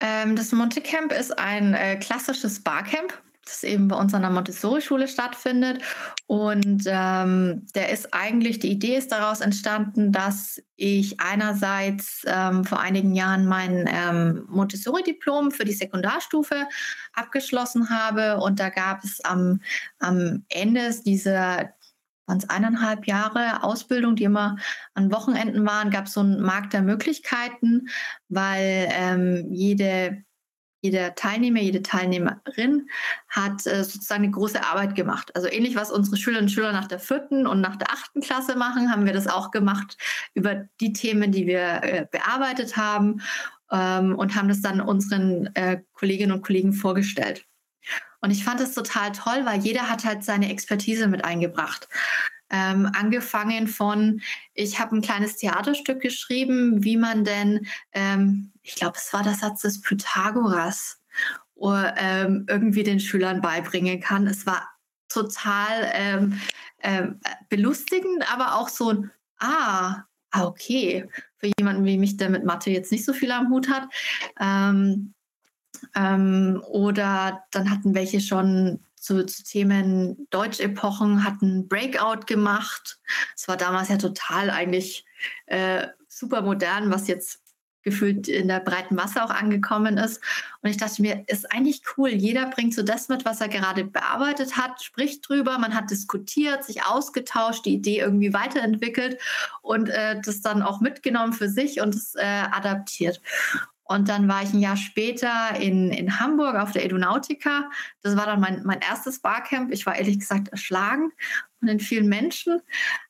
Ähm, das Monte Camp ist ein äh, klassisches Barcamp, das eben bei uns an der Montessori-Schule stattfindet. Und ähm, der ist eigentlich, die Idee ist daraus entstanden, dass ich einerseits ähm, vor einigen Jahren mein ähm, Montessori-Diplom für die Sekundarstufe abgeschlossen habe. Und da gab es am, am Ende dieser waren es eineinhalb Jahre Ausbildung, die immer an Wochenenden waren, gab es so einen Markt der Möglichkeiten, weil ähm, jede jeder Teilnehmer, jede Teilnehmerin hat äh, sozusagen eine große Arbeit gemacht. Also ähnlich, was unsere Schülerinnen und Schüler nach der vierten und nach der achten Klasse machen, haben wir das auch gemacht über die Themen, die wir äh, bearbeitet haben ähm, und haben das dann unseren äh, Kolleginnen und Kollegen vorgestellt. Und ich fand es total toll, weil jeder hat halt seine Expertise mit eingebracht. Ähm, angefangen von, ich habe ein kleines Theaterstück geschrieben, wie man denn, ähm, ich glaube, es war der Satz des Pythagoras, oder, ähm, irgendwie den Schülern beibringen kann. Es war total ähm, ähm, belustigend, aber auch so ein, ah, ah, okay, für jemanden wie mich, der mit Mathe jetzt nicht so viel am Hut hat. Ähm, ähm, oder dann hatten welche schon zu, zu Themen Deutschepochen, hatten Breakout gemacht. Es war damals ja total eigentlich äh, super modern, was jetzt gefühlt in der breiten Masse auch angekommen ist. Und ich dachte mir, ist eigentlich cool. Jeder bringt so das mit, was er gerade bearbeitet hat, spricht drüber. Man hat diskutiert, sich ausgetauscht, die Idee irgendwie weiterentwickelt und äh, das dann auch mitgenommen für sich und es äh, adaptiert. Und dann war ich ein Jahr später in, in Hamburg auf der Edunautica. Das war dann mein, mein erstes Barcamp. Ich war ehrlich gesagt erschlagen von den vielen Menschen.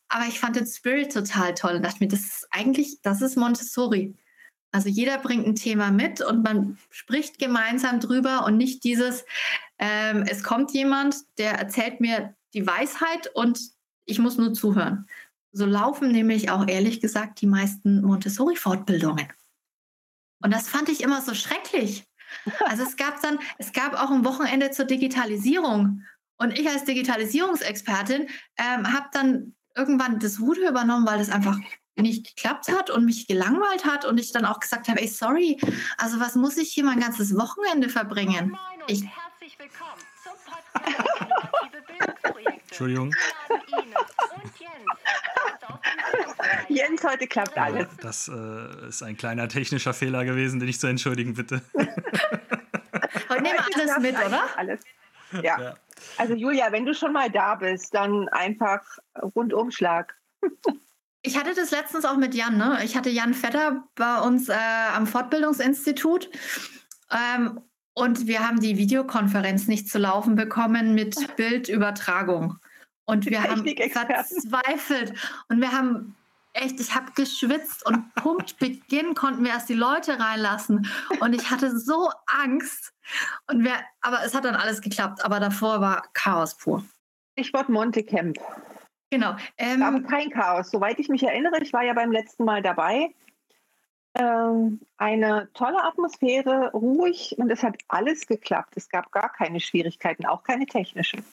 Aber ich fand den Spirit total toll und dachte mir, das ist eigentlich, das ist Montessori. Also jeder bringt ein Thema mit und man spricht gemeinsam drüber und nicht dieses, ähm, es kommt jemand, der erzählt mir die Weisheit und ich muss nur zuhören. So laufen nämlich auch ehrlich gesagt die meisten Montessori-Fortbildungen. Und das fand ich immer so schrecklich. Also es gab dann, es gab auch ein Wochenende zur Digitalisierung. Und ich als Digitalisierungsexpertin ähm, habe dann irgendwann das Ruder übernommen, weil das einfach nicht geklappt hat und mich gelangweilt hat und ich dann auch gesagt habe, ey, sorry, also was muss ich hier mein ganzes Wochenende verbringen? Ich, herzlich willkommen zum Podcast Entschuldigung. Jens, heute klappt alles. Das äh, ist ein kleiner technischer Fehler gewesen, den ich zu entschuldigen bitte. heute nehmen wir alles mit, oder? Alles. Ja. ja. Also Julia, wenn du schon mal da bist, dann einfach Rundumschlag. Ich hatte das letztens auch mit Jan. Ne? Ich hatte Jan Vetter bei uns äh, am Fortbildungsinstitut. Ähm, und wir haben die Videokonferenz nicht zu laufen bekommen mit Bildübertragung. Und wir haben verzweifelt. Und wir haben echt, ich habe geschwitzt und Punkt Beginn konnten wir erst die Leute reinlassen. Und ich hatte so Angst. Und wir, aber es hat dann alles geklappt. Aber davor war Chaos pur. Stichwort Montecamp. Genau. Ähm, aber kein Chaos. Soweit ich mich erinnere, ich war ja beim letzten Mal dabei. Ähm, eine tolle Atmosphäre, ruhig und es hat alles geklappt. Es gab gar keine Schwierigkeiten, auch keine technischen.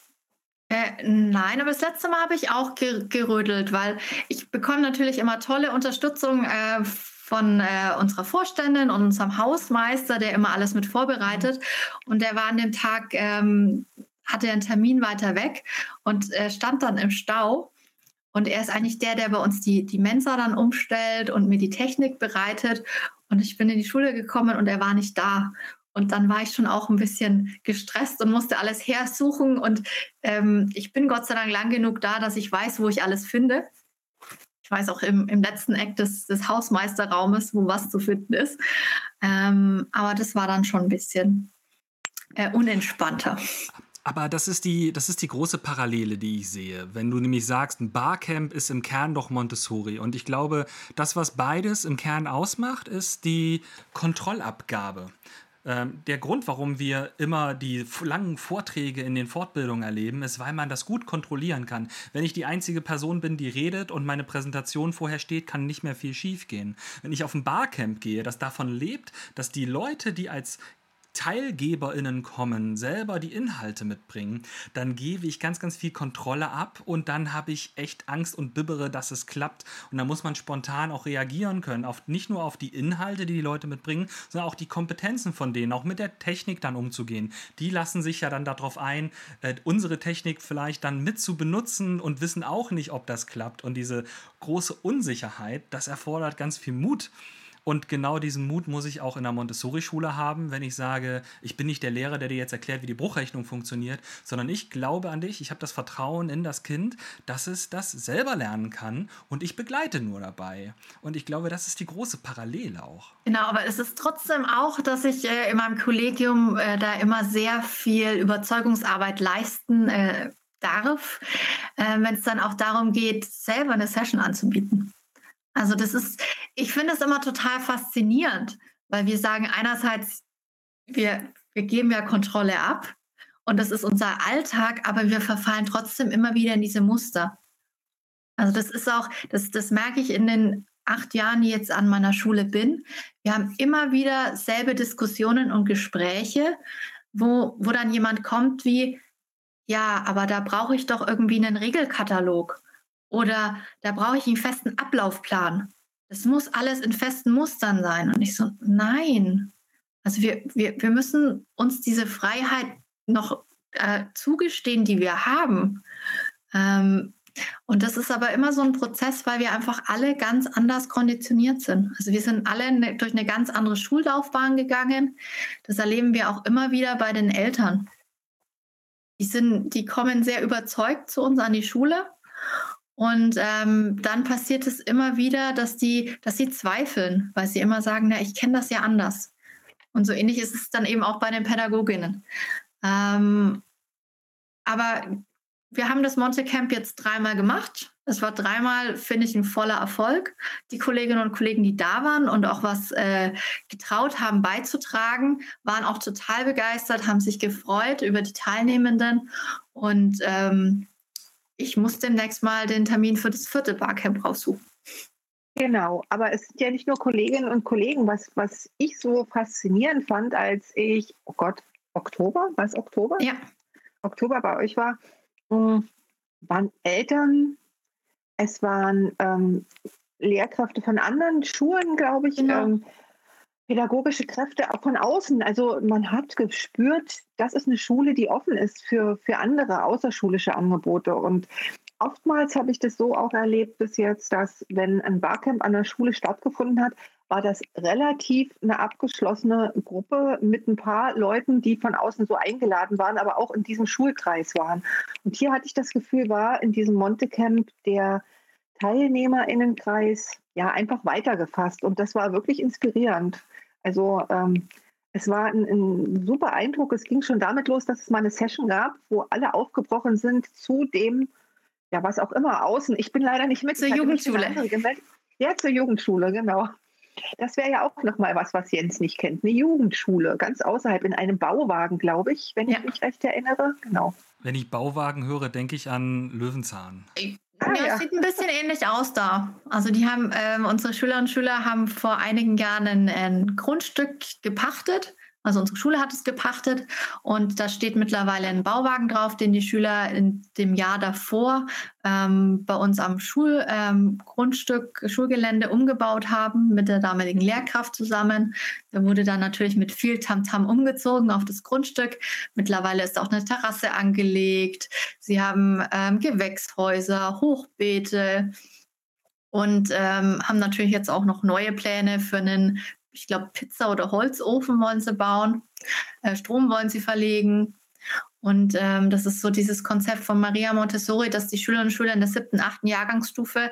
Äh, nein, aber das letzte Mal habe ich auch gerödelt, weil ich bekomme natürlich immer tolle Unterstützung äh, von äh, unserer Vorständin und unserem Hausmeister, der immer alles mit vorbereitet. Und der war an dem Tag, ähm, hatte einen Termin weiter weg und äh, stand dann im Stau. Und er ist eigentlich der, der bei uns die, die Mensa dann umstellt und mir die Technik bereitet. Und ich bin in die Schule gekommen und er war nicht da. Und dann war ich schon auch ein bisschen gestresst und musste alles hersuchen. Und ähm, ich bin Gott sei Dank lang genug da, dass ich weiß, wo ich alles finde. Ich weiß auch im, im letzten Eck des, des Hausmeisterraumes, wo was zu finden ist. Ähm, aber das war dann schon ein bisschen äh, unentspannter. Aber das ist, die, das ist die große Parallele, die ich sehe. Wenn du nämlich sagst, ein Barcamp ist im Kern doch Montessori. Und ich glaube, das, was beides im Kern ausmacht, ist die Kontrollabgabe. Ähm, der Grund, warum wir immer die langen Vorträge in den Fortbildungen erleben, ist, weil man das gut kontrollieren kann. Wenn ich die einzige Person bin, die redet und meine Präsentation vorher steht, kann nicht mehr viel schiefgehen. Wenn ich auf ein Barcamp gehe, das davon lebt, dass die Leute, die als TeilgeberInnen kommen, selber die Inhalte mitbringen, dann gebe ich ganz, ganz viel Kontrolle ab und dann habe ich echt Angst und bibbere, dass es klappt. Und da muss man spontan auch reagieren können, auf, nicht nur auf die Inhalte, die die Leute mitbringen, sondern auch die Kompetenzen von denen, auch mit der Technik dann umzugehen. Die lassen sich ja dann darauf ein, äh, unsere Technik vielleicht dann mit zu benutzen und wissen auch nicht, ob das klappt. Und diese große Unsicherheit, das erfordert ganz viel Mut. Und genau diesen Mut muss ich auch in der Montessori-Schule haben, wenn ich sage, ich bin nicht der Lehrer, der dir jetzt erklärt, wie die Bruchrechnung funktioniert, sondern ich glaube an dich, ich habe das Vertrauen in das Kind, dass es das selber lernen kann und ich begleite nur dabei. Und ich glaube, das ist die große Parallele auch. Genau, aber es ist trotzdem auch, dass ich äh, in meinem Kollegium äh, da immer sehr viel Überzeugungsarbeit leisten äh, darf, äh, wenn es dann auch darum geht, selber eine Session anzubieten. Also das ist, ich finde es immer total faszinierend, weil wir sagen einerseits, wir, wir geben ja Kontrolle ab und das ist unser Alltag, aber wir verfallen trotzdem immer wieder in diese Muster. Also das ist auch, das, das merke ich in den acht Jahren, die jetzt an meiner Schule bin. Wir haben immer wieder selbe Diskussionen und Gespräche, wo, wo dann jemand kommt wie, ja, aber da brauche ich doch irgendwie einen Regelkatalog. Oder da brauche ich einen festen Ablaufplan. Das muss alles in festen Mustern sein. Und ich so, nein. Also wir, wir, wir müssen uns diese Freiheit noch äh, zugestehen, die wir haben. Ähm, und das ist aber immer so ein Prozess, weil wir einfach alle ganz anders konditioniert sind. Also wir sind alle ne, durch eine ganz andere Schullaufbahn gegangen. Das erleben wir auch immer wieder bei den Eltern. Die, sind, die kommen sehr überzeugt zu uns an die Schule und ähm, dann passiert es immer wieder, dass die, dass sie zweifeln, weil sie immer sagen, na, ich kenne das ja anders. Und so ähnlich ist es dann eben auch bei den Pädagoginnen. Ähm, aber wir haben das Monte Camp jetzt dreimal gemacht. Es war dreimal, finde ich, ein voller Erfolg. Die Kolleginnen und Kollegen, die da waren und auch was äh, getraut haben beizutragen, waren auch total begeistert, haben sich gefreut über die Teilnehmenden. Und ähm, ich muss demnächst mal den Termin für das vierte Barcamp raussuchen. Genau, aber es sind ja nicht nur Kolleginnen und Kollegen. Was, was ich so faszinierend fand, als ich, oh Gott, Oktober, was Oktober? Ja. Oktober bei euch war, hm, waren Eltern, es waren ähm, Lehrkräfte von anderen Schulen, glaube ich, genau. ähm, pädagogische Kräfte auch von außen. Also man hat gespürt, das ist eine Schule, die offen ist für, für andere außerschulische Angebote. Und oftmals habe ich das so auch erlebt bis jetzt, dass wenn ein Barcamp an der Schule stattgefunden hat, war das relativ eine abgeschlossene Gruppe mit ein paar Leuten, die von außen so eingeladen waren, aber auch in diesem Schulkreis waren. Und hier hatte ich das Gefühl, war in diesem Monte Camp der Teilnehmerinnenkreis ja einfach weitergefasst. Und das war wirklich inspirierend. Also ähm, es war ein, ein, super Eindruck. Es ging schon damit los, dass es mal eine Session gab, wo alle aufgebrochen sind zu dem, ja, was auch immer, außen. Ich bin leider nicht mit. Zur Jugendschule. Ja, zur Jugendschule, genau. Das wäre ja auch nochmal was, was Jens nicht kennt. Eine Jugendschule, ganz außerhalb in einem Bauwagen, glaube ich, wenn ja. ich mich recht erinnere. Genau. Wenn ich Bauwagen höre, denke ich an Löwenzahn. Ah, ja, ja, sieht ein bisschen ähnlich aus da. Also die haben, ähm, unsere Schülerinnen und Schüler haben vor einigen Jahren ein, ein Grundstück gepachtet also unsere Schule hat es gepachtet und da steht mittlerweile ein Bauwagen drauf, den die Schüler in dem Jahr davor ähm, bei uns am Schulgrundstück, ähm, Schulgelände umgebaut haben mit der damaligen Lehrkraft zusammen. Der wurde dann natürlich mit viel Tamtam -Tam umgezogen auf das Grundstück. Mittlerweile ist auch eine Terrasse angelegt. Sie haben ähm, Gewächshäuser, Hochbeete und ähm, haben natürlich jetzt auch noch neue Pläne für einen ich glaube, Pizza- oder Holzofen wollen sie bauen, äh, Strom wollen sie verlegen. Und ähm, das ist so dieses Konzept von Maria Montessori, dass die Schülerinnen und Schüler in der siebten, achten Jahrgangsstufe,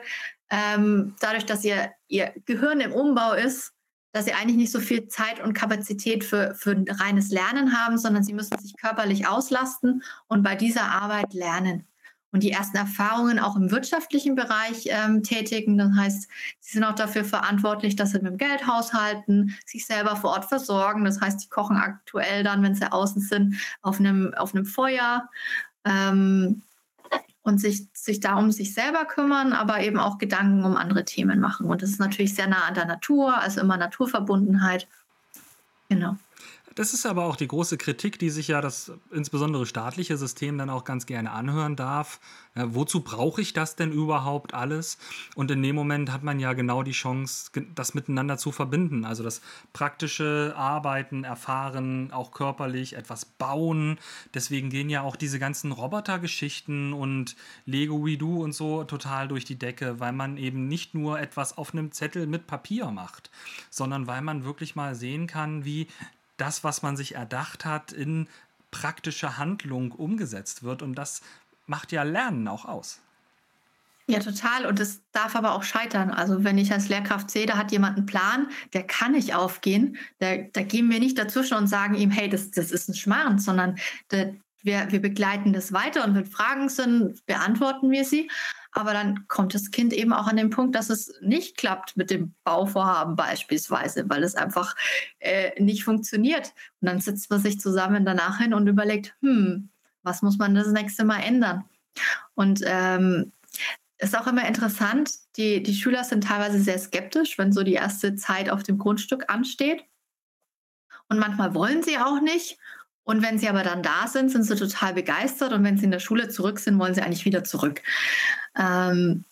ähm, dadurch, dass ihr, ihr Gehirn im Umbau ist, dass sie eigentlich nicht so viel Zeit und Kapazität für, für reines Lernen haben, sondern sie müssen sich körperlich auslasten und bei dieser Arbeit lernen und die ersten Erfahrungen auch im wirtschaftlichen Bereich ähm, tätigen. Das heißt, sie sind auch dafür verantwortlich, dass sie mit dem Geld haushalten, sich selber vor Ort versorgen. Das heißt, die kochen aktuell dann, wenn sie außen sind, auf einem, auf einem Feuer. Ähm, und sich, sich da um sich selber kümmern, aber eben auch Gedanken um andere Themen machen. Und das ist natürlich sehr nah an der Natur, also immer Naturverbundenheit. Genau. Das ist aber auch die große Kritik, die sich ja das insbesondere staatliche System dann auch ganz gerne anhören darf. Ja, wozu brauche ich das denn überhaupt alles? Und in dem Moment hat man ja genau die Chance, das miteinander zu verbinden. Also das praktische Arbeiten, Erfahren, auch körperlich, etwas bauen. Deswegen gehen ja auch diese ganzen Robotergeschichten und Lego We-Do und so total durch die Decke, weil man eben nicht nur etwas auf einem Zettel mit Papier macht, sondern weil man wirklich mal sehen kann, wie das, was man sich erdacht hat, in praktische Handlung umgesetzt wird. Und das macht ja Lernen auch aus. Ja, total. Und es darf aber auch scheitern. Also wenn ich als Lehrkraft sehe, da hat jemand einen Plan, der kann nicht aufgehen, da, da gehen wir nicht dazwischen und sagen ihm, hey, das, das ist ein Schmarrn, sondern der, wir, wir begleiten das weiter und wenn Fragen sind, beantworten wir sie. Aber dann kommt das Kind eben auch an den Punkt, dass es nicht klappt mit dem Bauvorhaben beispielsweise, weil es einfach äh, nicht funktioniert. Und dann sitzt man sich zusammen danach hin und überlegt, hm, was muss man das nächste Mal ändern? Und ähm, ist auch immer interessant, die, die Schüler sind teilweise sehr skeptisch, wenn so die erste Zeit auf dem Grundstück ansteht. Und manchmal wollen sie auch nicht. Und wenn sie aber dann da sind, sind sie total begeistert. Und wenn sie in der Schule zurück sind, wollen sie eigentlich wieder zurück. Ähm,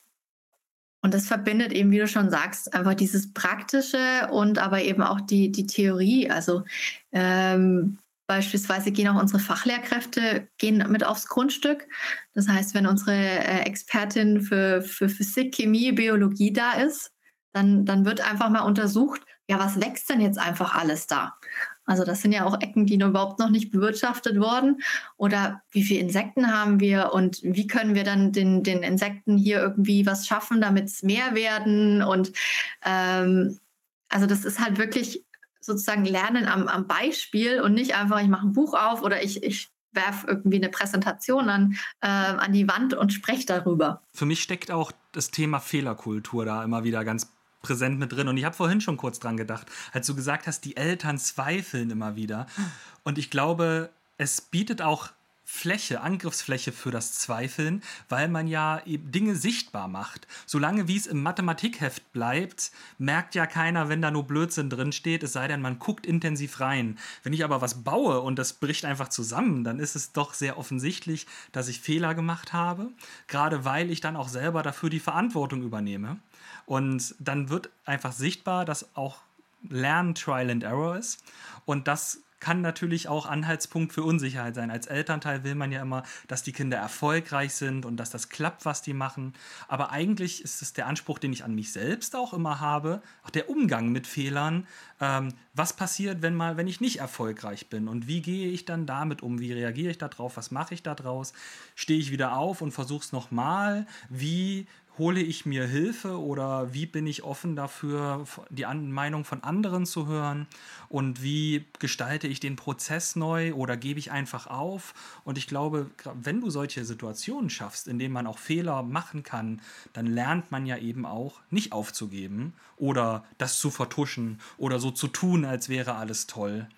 und das verbindet eben, wie du schon sagst, einfach dieses Praktische und aber eben auch die, die Theorie. Also ähm, beispielsweise gehen auch unsere Fachlehrkräfte gehen mit aufs Grundstück. Das heißt, wenn unsere äh, Expertin für, für Physik, Chemie, Biologie da ist, dann, dann wird einfach mal untersucht, ja, was wächst denn jetzt einfach alles da? Also das sind ja auch Ecken, die überhaupt noch nicht bewirtschaftet wurden. Oder wie viele Insekten haben wir und wie können wir dann den, den Insekten hier irgendwie was schaffen, damit es mehr werden? Und ähm, also das ist halt wirklich sozusagen Lernen am, am Beispiel und nicht einfach, ich mache ein Buch auf oder ich, ich werfe irgendwie eine Präsentation an, äh, an die Wand und spreche darüber. Für mich steckt auch das Thema Fehlerkultur da immer wieder ganz präsent mit drin. Und ich habe vorhin schon kurz dran gedacht, als du gesagt hast, die Eltern zweifeln immer wieder. Und ich glaube, es bietet auch Fläche, Angriffsfläche für das Zweifeln, weil man ja eben Dinge sichtbar macht. Solange wie es im Mathematikheft bleibt, merkt ja keiner, wenn da nur Blödsinn drin steht, es sei denn, man guckt intensiv rein. Wenn ich aber was baue und das bricht einfach zusammen, dann ist es doch sehr offensichtlich, dass ich Fehler gemacht habe, gerade weil ich dann auch selber dafür die Verantwortung übernehme. Und dann wird einfach sichtbar, dass auch Lernen Trial and Error ist. Und das kann natürlich auch Anhaltspunkt für Unsicherheit sein. Als Elternteil will man ja immer, dass die Kinder erfolgreich sind und dass das klappt, was die machen. Aber eigentlich ist es der Anspruch, den ich an mich selbst auch immer habe, auch der Umgang mit Fehlern. Ähm, was passiert, wenn mal, wenn ich nicht erfolgreich bin und wie gehe ich dann damit um? Wie reagiere ich darauf? Was mache ich daraus? Stehe ich wieder auf und versuche es nochmal? Wie hole ich mir Hilfe oder wie bin ich offen dafür, die Meinung von anderen zu hören und wie gestalte ich den Prozess neu oder gebe ich einfach auf? Und ich glaube, wenn du solche Situationen schaffst, in denen man auch Fehler machen kann, dann lernt man ja eben auch nicht aufzugeben oder das zu vertuschen oder so zu tun, als wäre alles toll,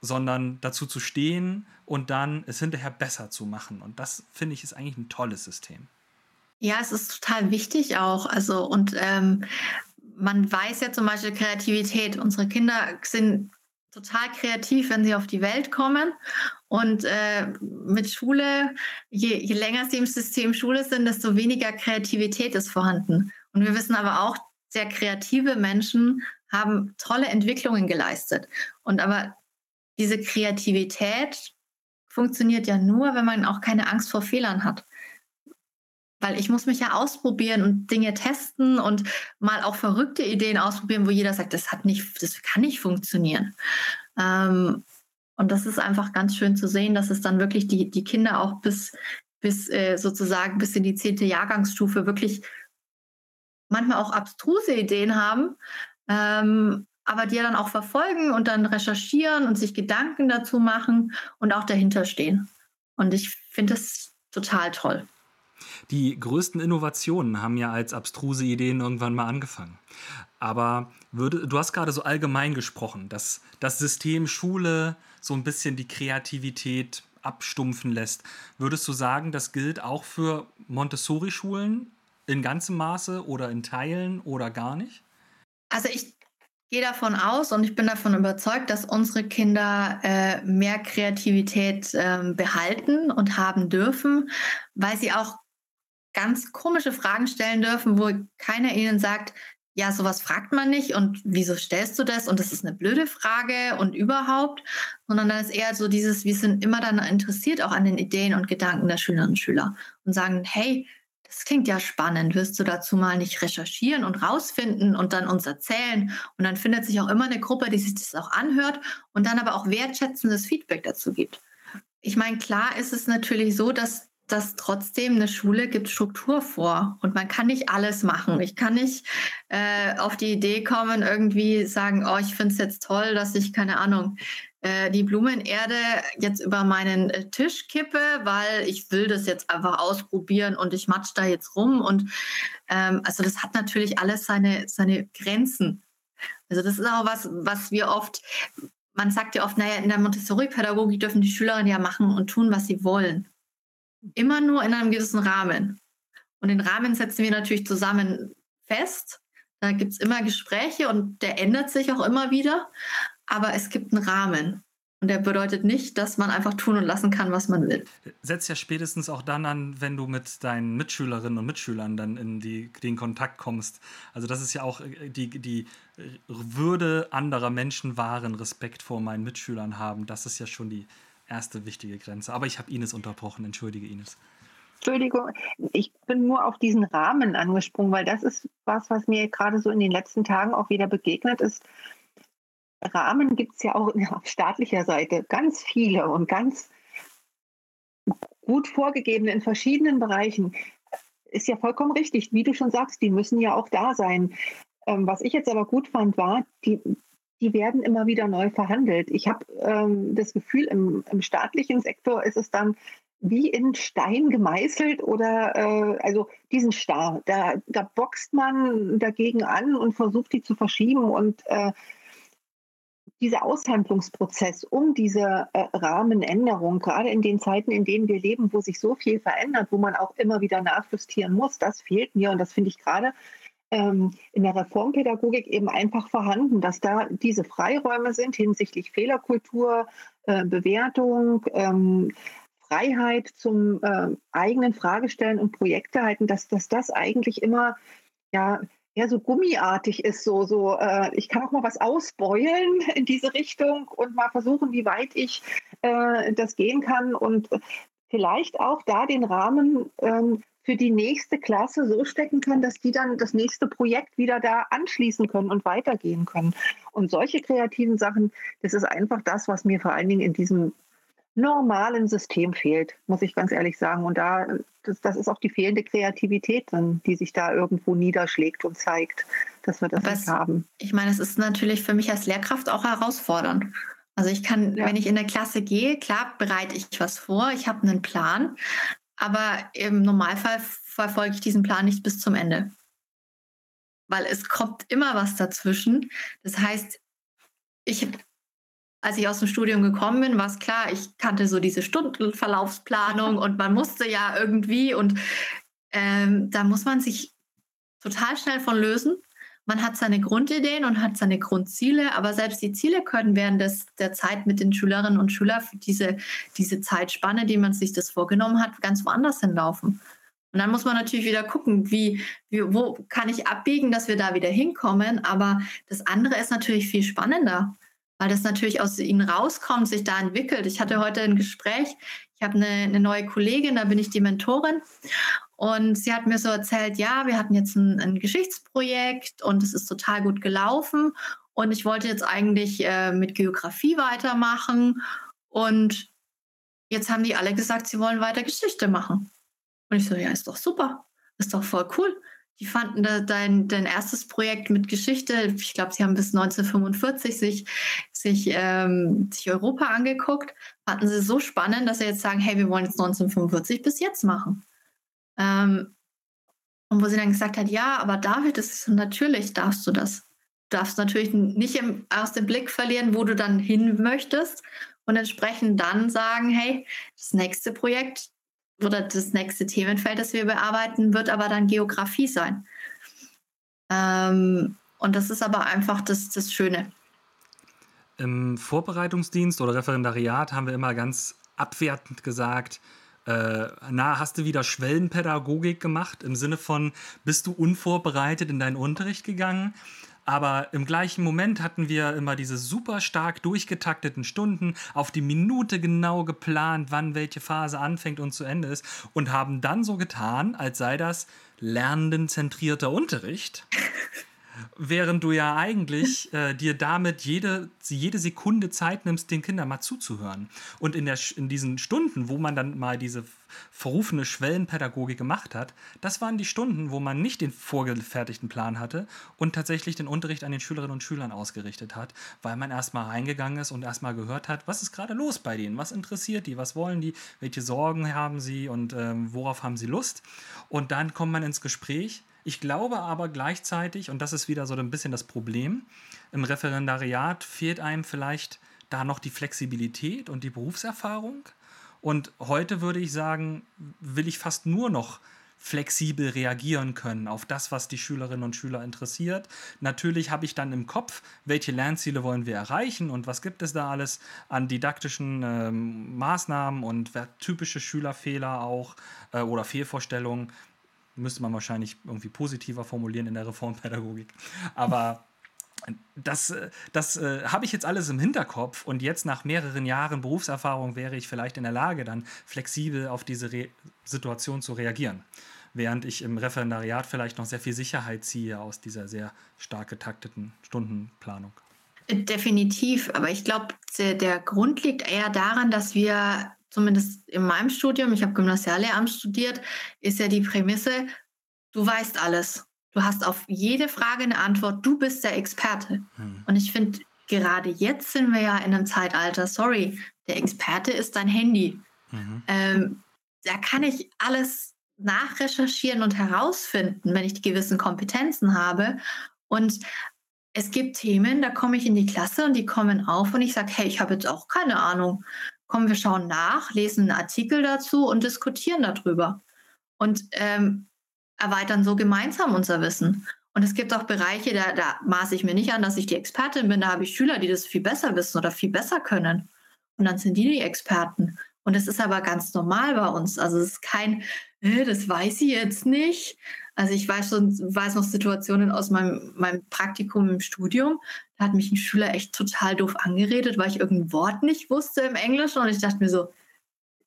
sondern dazu zu stehen und dann es hinterher besser zu machen. Und das finde ich ist eigentlich ein tolles System. Ja, es ist total wichtig auch. Also, und ähm, man weiß ja zum Beispiel Kreativität. Unsere Kinder sind total kreativ, wenn sie auf die Welt kommen. Und äh, mit Schule, je, je länger sie im System Schule sind, desto weniger Kreativität ist vorhanden. Und wir wissen aber auch, sehr kreative Menschen haben tolle Entwicklungen geleistet. Und aber diese Kreativität funktioniert ja nur, wenn man auch keine Angst vor Fehlern hat. Weil ich muss mich ja ausprobieren und Dinge testen und mal auch verrückte Ideen ausprobieren, wo jeder sagt, das hat nicht, das kann nicht funktionieren. Ähm, und das ist einfach ganz schön zu sehen, dass es dann wirklich die, die Kinder auch bis, bis äh, sozusagen bis in die zehnte Jahrgangsstufe wirklich manchmal auch abstruse Ideen haben, ähm, aber die ja dann auch verfolgen und dann recherchieren und sich Gedanken dazu machen und auch dahinter stehen. Und ich finde das total toll. Die größten Innovationen haben ja als abstruse Ideen irgendwann mal angefangen. Aber würde, du hast gerade so allgemein gesprochen, dass das System Schule so ein bisschen die Kreativität abstumpfen lässt. Würdest du sagen, das gilt auch für Montessori-Schulen in ganzem Maße oder in Teilen oder gar nicht? Also ich gehe davon aus und ich bin davon überzeugt, dass unsere Kinder äh, mehr Kreativität äh, behalten und haben dürfen, weil sie auch ganz komische Fragen stellen dürfen, wo keiner ihnen sagt, ja, sowas fragt man nicht und wieso stellst du das? Und das ist eine blöde Frage und überhaupt, sondern dann ist eher so dieses, wir sind immer dann interessiert auch an den Ideen und Gedanken der Schülerinnen und Schüler und sagen, hey, das klingt ja spannend, wirst du dazu mal nicht recherchieren und rausfinden und dann uns erzählen? Und dann findet sich auch immer eine Gruppe, die sich das auch anhört und dann aber auch wertschätzendes Feedback dazu gibt. Ich meine, klar ist es natürlich so, dass dass trotzdem eine Schule gibt Struktur vor und man kann nicht alles machen. Ich kann nicht äh, auf die Idee kommen, irgendwie sagen, oh, ich finde es jetzt toll, dass ich, keine Ahnung, äh, die Blumenerde jetzt über meinen äh, Tisch kippe, weil ich will das jetzt einfach ausprobieren und ich matsch da jetzt rum. Und ähm, also das hat natürlich alles seine, seine Grenzen. Also das ist auch was, was wir oft, man sagt ja oft, naja, in der Montessori-Pädagogik dürfen die Schülerinnen ja machen und tun, was sie wollen immer nur in einem gewissen Rahmen. Und den Rahmen setzen wir natürlich zusammen fest. Da gibt es immer Gespräche und der ändert sich auch immer wieder. Aber es gibt einen Rahmen. Und der bedeutet nicht, dass man einfach tun und lassen kann, was man will. Setzt ja spätestens auch dann an, wenn du mit deinen Mitschülerinnen und Mitschülern dann in die, den Kontakt kommst. Also das ist ja auch äh, die, die Würde anderer Menschen wahren Respekt vor meinen Mitschülern haben. Das ist ja schon die, erste wichtige Grenze. Aber ich habe Ines unterbrochen, entschuldige Ines. Entschuldigung, ich bin nur auf diesen Rahmen angesprungen, weil das ist was, was mir gerade so in den letzten Tagen auch wieder begegnet ist. Rahmen gibt es ja auch auf staatlicher Seite ganz viele und ganz gut vorgegebene in verschiedenen Bereichen. Ist ja vollkommen richtig, wie du schon sagst, die müssen ja auch da sein. Ähm, was ich jetzt aber gut fand, war, die, die werden immer wieder neu verhandelt. Ich habe ähm, das Gefühl, im, im, staatlichen Sektor ist es dann wie in Stein gemeißelt oder äh, also diesen Star. Da, da boxt man dagegen an und versucht, die zu verschieben und äh, dieser Aushandlungsprozess um diese äh, Rahmenänderung, gerade in den Zeiten, in denen wir leben, wo sich so viel verändert, wo man auch immer wieder nachjustieren muss, das fehlt mir und das finde ich gerade in der Reformpädagogik eben einfach vorhanden, dass da diese Freiräume sind hinsichtlich Fehlerkultur, äh, Bewertung, ähm, Freiheit zum äh, eigenen Fragestellen und Projekte halten, dass, dass das eigentlich immer ja eher so gummiartig ist, so, so äh, ich kann auch mal was ausbeulen in diese Richtung und mal versuchen, wie weit ich äh, das gehen kann und vielleicht auch da den Rahmen ähm, für die nächste Klasse so stecken kann, dass die dann das nächste Projekt wieder da anschließen können und weitergehen können. Und solche kreativen Sachen, das ist einfach das, was mir vor allen Dingen in diesem normalen System fehlt, muss ich ganz ehrlich sagen. Und da, das, das ist auch die fehlende Kreativität, dann, die sich da irgendwo niederschlägt und zeigt, dass wir das Aber nicht haben. Ich meine, es ist natürlich für mich als Lehrkraft auch herausfordernd. Also ich kann, Ja. wenn ich in der Klasse gehe, klar bereite ich was vor, ich habe einen Plan, aber im Normalfall verfolge ich diesen Plan nicht bis zum Ende. Weil es kommt immer was dazwischen. Das heißt, ich, als ich aus dem Studium gekommen bin, war es klar, ich kannte so diese Stundenverlaufsplanung und man musste ja irgendwie und ähm, da muss man sich total schnell von lösen. Man hat seine Grundideen und hat seine Grundziele, aber selbst die Ziele können während des, der Zeit mit den Schülerinnen und Schülern für diese, diese Zeitspanne, die man sich das vorgenommen hat, ganz woanders hinlaufen. Und dann muss man natürlich wieder gucken, wie, wie, wo kann ich abbiegen, dass wir da wieder hinkommen. Aber das andere ist natürlich viel spannender, weil das natürlich aus ihnen rauskommt, sich da entwickelt. Ich hatte heute ein Gespräch, ich habe eine, eine neue Kollegin, da bin ich die Mentorin. Und sie hat mir so erzählt, ja, wir hatten jetzt ein, ein Geschichtsprojekt und es ist total gut gelaufen. Und ich wollte jetzt eigentlich äh, mit Geografie weitermachen. Und jetzt haben die alle gesagt, sie wollen weiter Geschichte machen. Und ich so, ja, ist doch super. Ist doch voll cool. Die fanden dein, dein erstes Projekt mit Geschichte, ich glaube, sie haben bis 1945 sich, sich, ähm, sich Europa angeguckt, fanden sie so spannend, dass sie jetzt sagen, hey, wir wollen jetzt 1945 bis jetzt machen. Ähm, und wo sie dann gesagt hat, ja, aber David, das ist natürlich darfst du das. Du darfst natürlich nicht im, aus dem Blick verlieren, wo du dann hin möchtest und entsprechend dann sagen, hey, das nächste Projekt oder das nächste Themenfeld, das wir bearbeiten, wird aber dann Geografie sein. Ähm, und das ist aber einfach das, das Schöne. Im Vorbereitungsdienst oder Referendariat haben wir immer ganz abwertend gesagt, äh, na, hast du wieder Schwellenpädagogik gemacht? Im Sinne von, bist du unvorbereitet in deinen Unterricht gegangen? Aber im gleichen Moment hatten wir immer diese super stark durchgetakteten Stunden, auf die Minute genau geplant, wann welche Phase anfängt und zu Ende ist und haben dann so getan, als sei das lernendenzentrierter Unterricht. Während du ja eigentlich äh, dir damit jede, jede Sekunde Zeit nimmst, den Kindern mal zuzuhören. Und in, der, in diesen Stunden, wo man dann mal diese verrufene Schwellenpädagogik gemacht hat, das waren die Stunden, wo man nicht den vorgefertigten Plan hatte und tatsächlich den Unterricht an den Schülerinnen und Schülern ausgerichtet hat, weil man erstmal reingegangen ist und erstmal gehört hat, was ist gerade los bei denen, was interessiert die, was wollen die, welche Sorgen haben sie und ähm, worauf haben sie Lust. Und dann kommt man ins Gespräch. Ich glaube aber gleichzeitig, und das ist wieder so ein bisschen das Problem, im Referendariat fehlt einem vielleicht da noch die Flexibilität und die Berufserfahrung. Und heute würde ich sagen, will ich fast nur noch flexibel reagieren können auf das, was die Schülerinnen und Schüler interessiert. Natürlich habe ich dann im Kopf, welche Lernziele wollen wir erreichen und was gibt es da alles an didaktischen ähm, Maßnahmen und typische Schülerfehler auch äh, oder Fehlvorstellungen. Müsste man wahrscheinlich irgendwie positiver formulieren in der Reformpädagogik. Aber das, äh, das äh, habe ich jetzt alles im Hinterkopf und jetzt nach mehreren Jahren Berufserfahrung wäre ich vielleicht in der Lage, dann flexibel auf diese Re Situation zu reagieren. Während ich im Referendariat vielleicht noch sehr viel Sicherheit ziehe aus dieser sehr stark getakteten Stundenplanung. Definitiv, aber ich glaube, der, der Grund liegt eher daran, dass wir zumindest in meinem Studium, ich habe Gymnasiallehramt studiert, ist ja die Prämisse, du weißt alles. Du hast auf jede Frage eine Antwort, du bist der Experte. Hm. Und ich finde, gerade jetzt sind wir ja in einem Zeitalter, sorry, der Experte ist dein Handy. Mhm. Ähm, da kann ich alles nachrecherchieren und herausfinden, wenn ich die gewissen Kompetenzen habe. Und es gibt Themen, da komme ich in die Klasse und die kommen auf und ich sage, hey, ich habe jetzt auch keine Ahnung. Kommen wir schauen nach, lesen einen Artikel dazu und diskutieren darüber. Und ähm, erweitern so gemeinsam unser Wissen. Und es gibt auch Bereiche, da, da maße ich mir nicht an, dass ich die Expertin bin. Da habe ich Schüler, die das viel besser wissen oder viel besser können. Und dann sind die die Experten. Und das ist aber ganz normal bei uns. Also es ist kein, äh, das weiß ich jetzt nicht. Also ich weiß schon, weiß noch Situationen aus meinem, meinem Praktikum im Studium. Da hat mich ein Schüler echt total doof angeredet, weil ich irgendein Wort nicht wusste im Englischen. Und ich dachte mir so,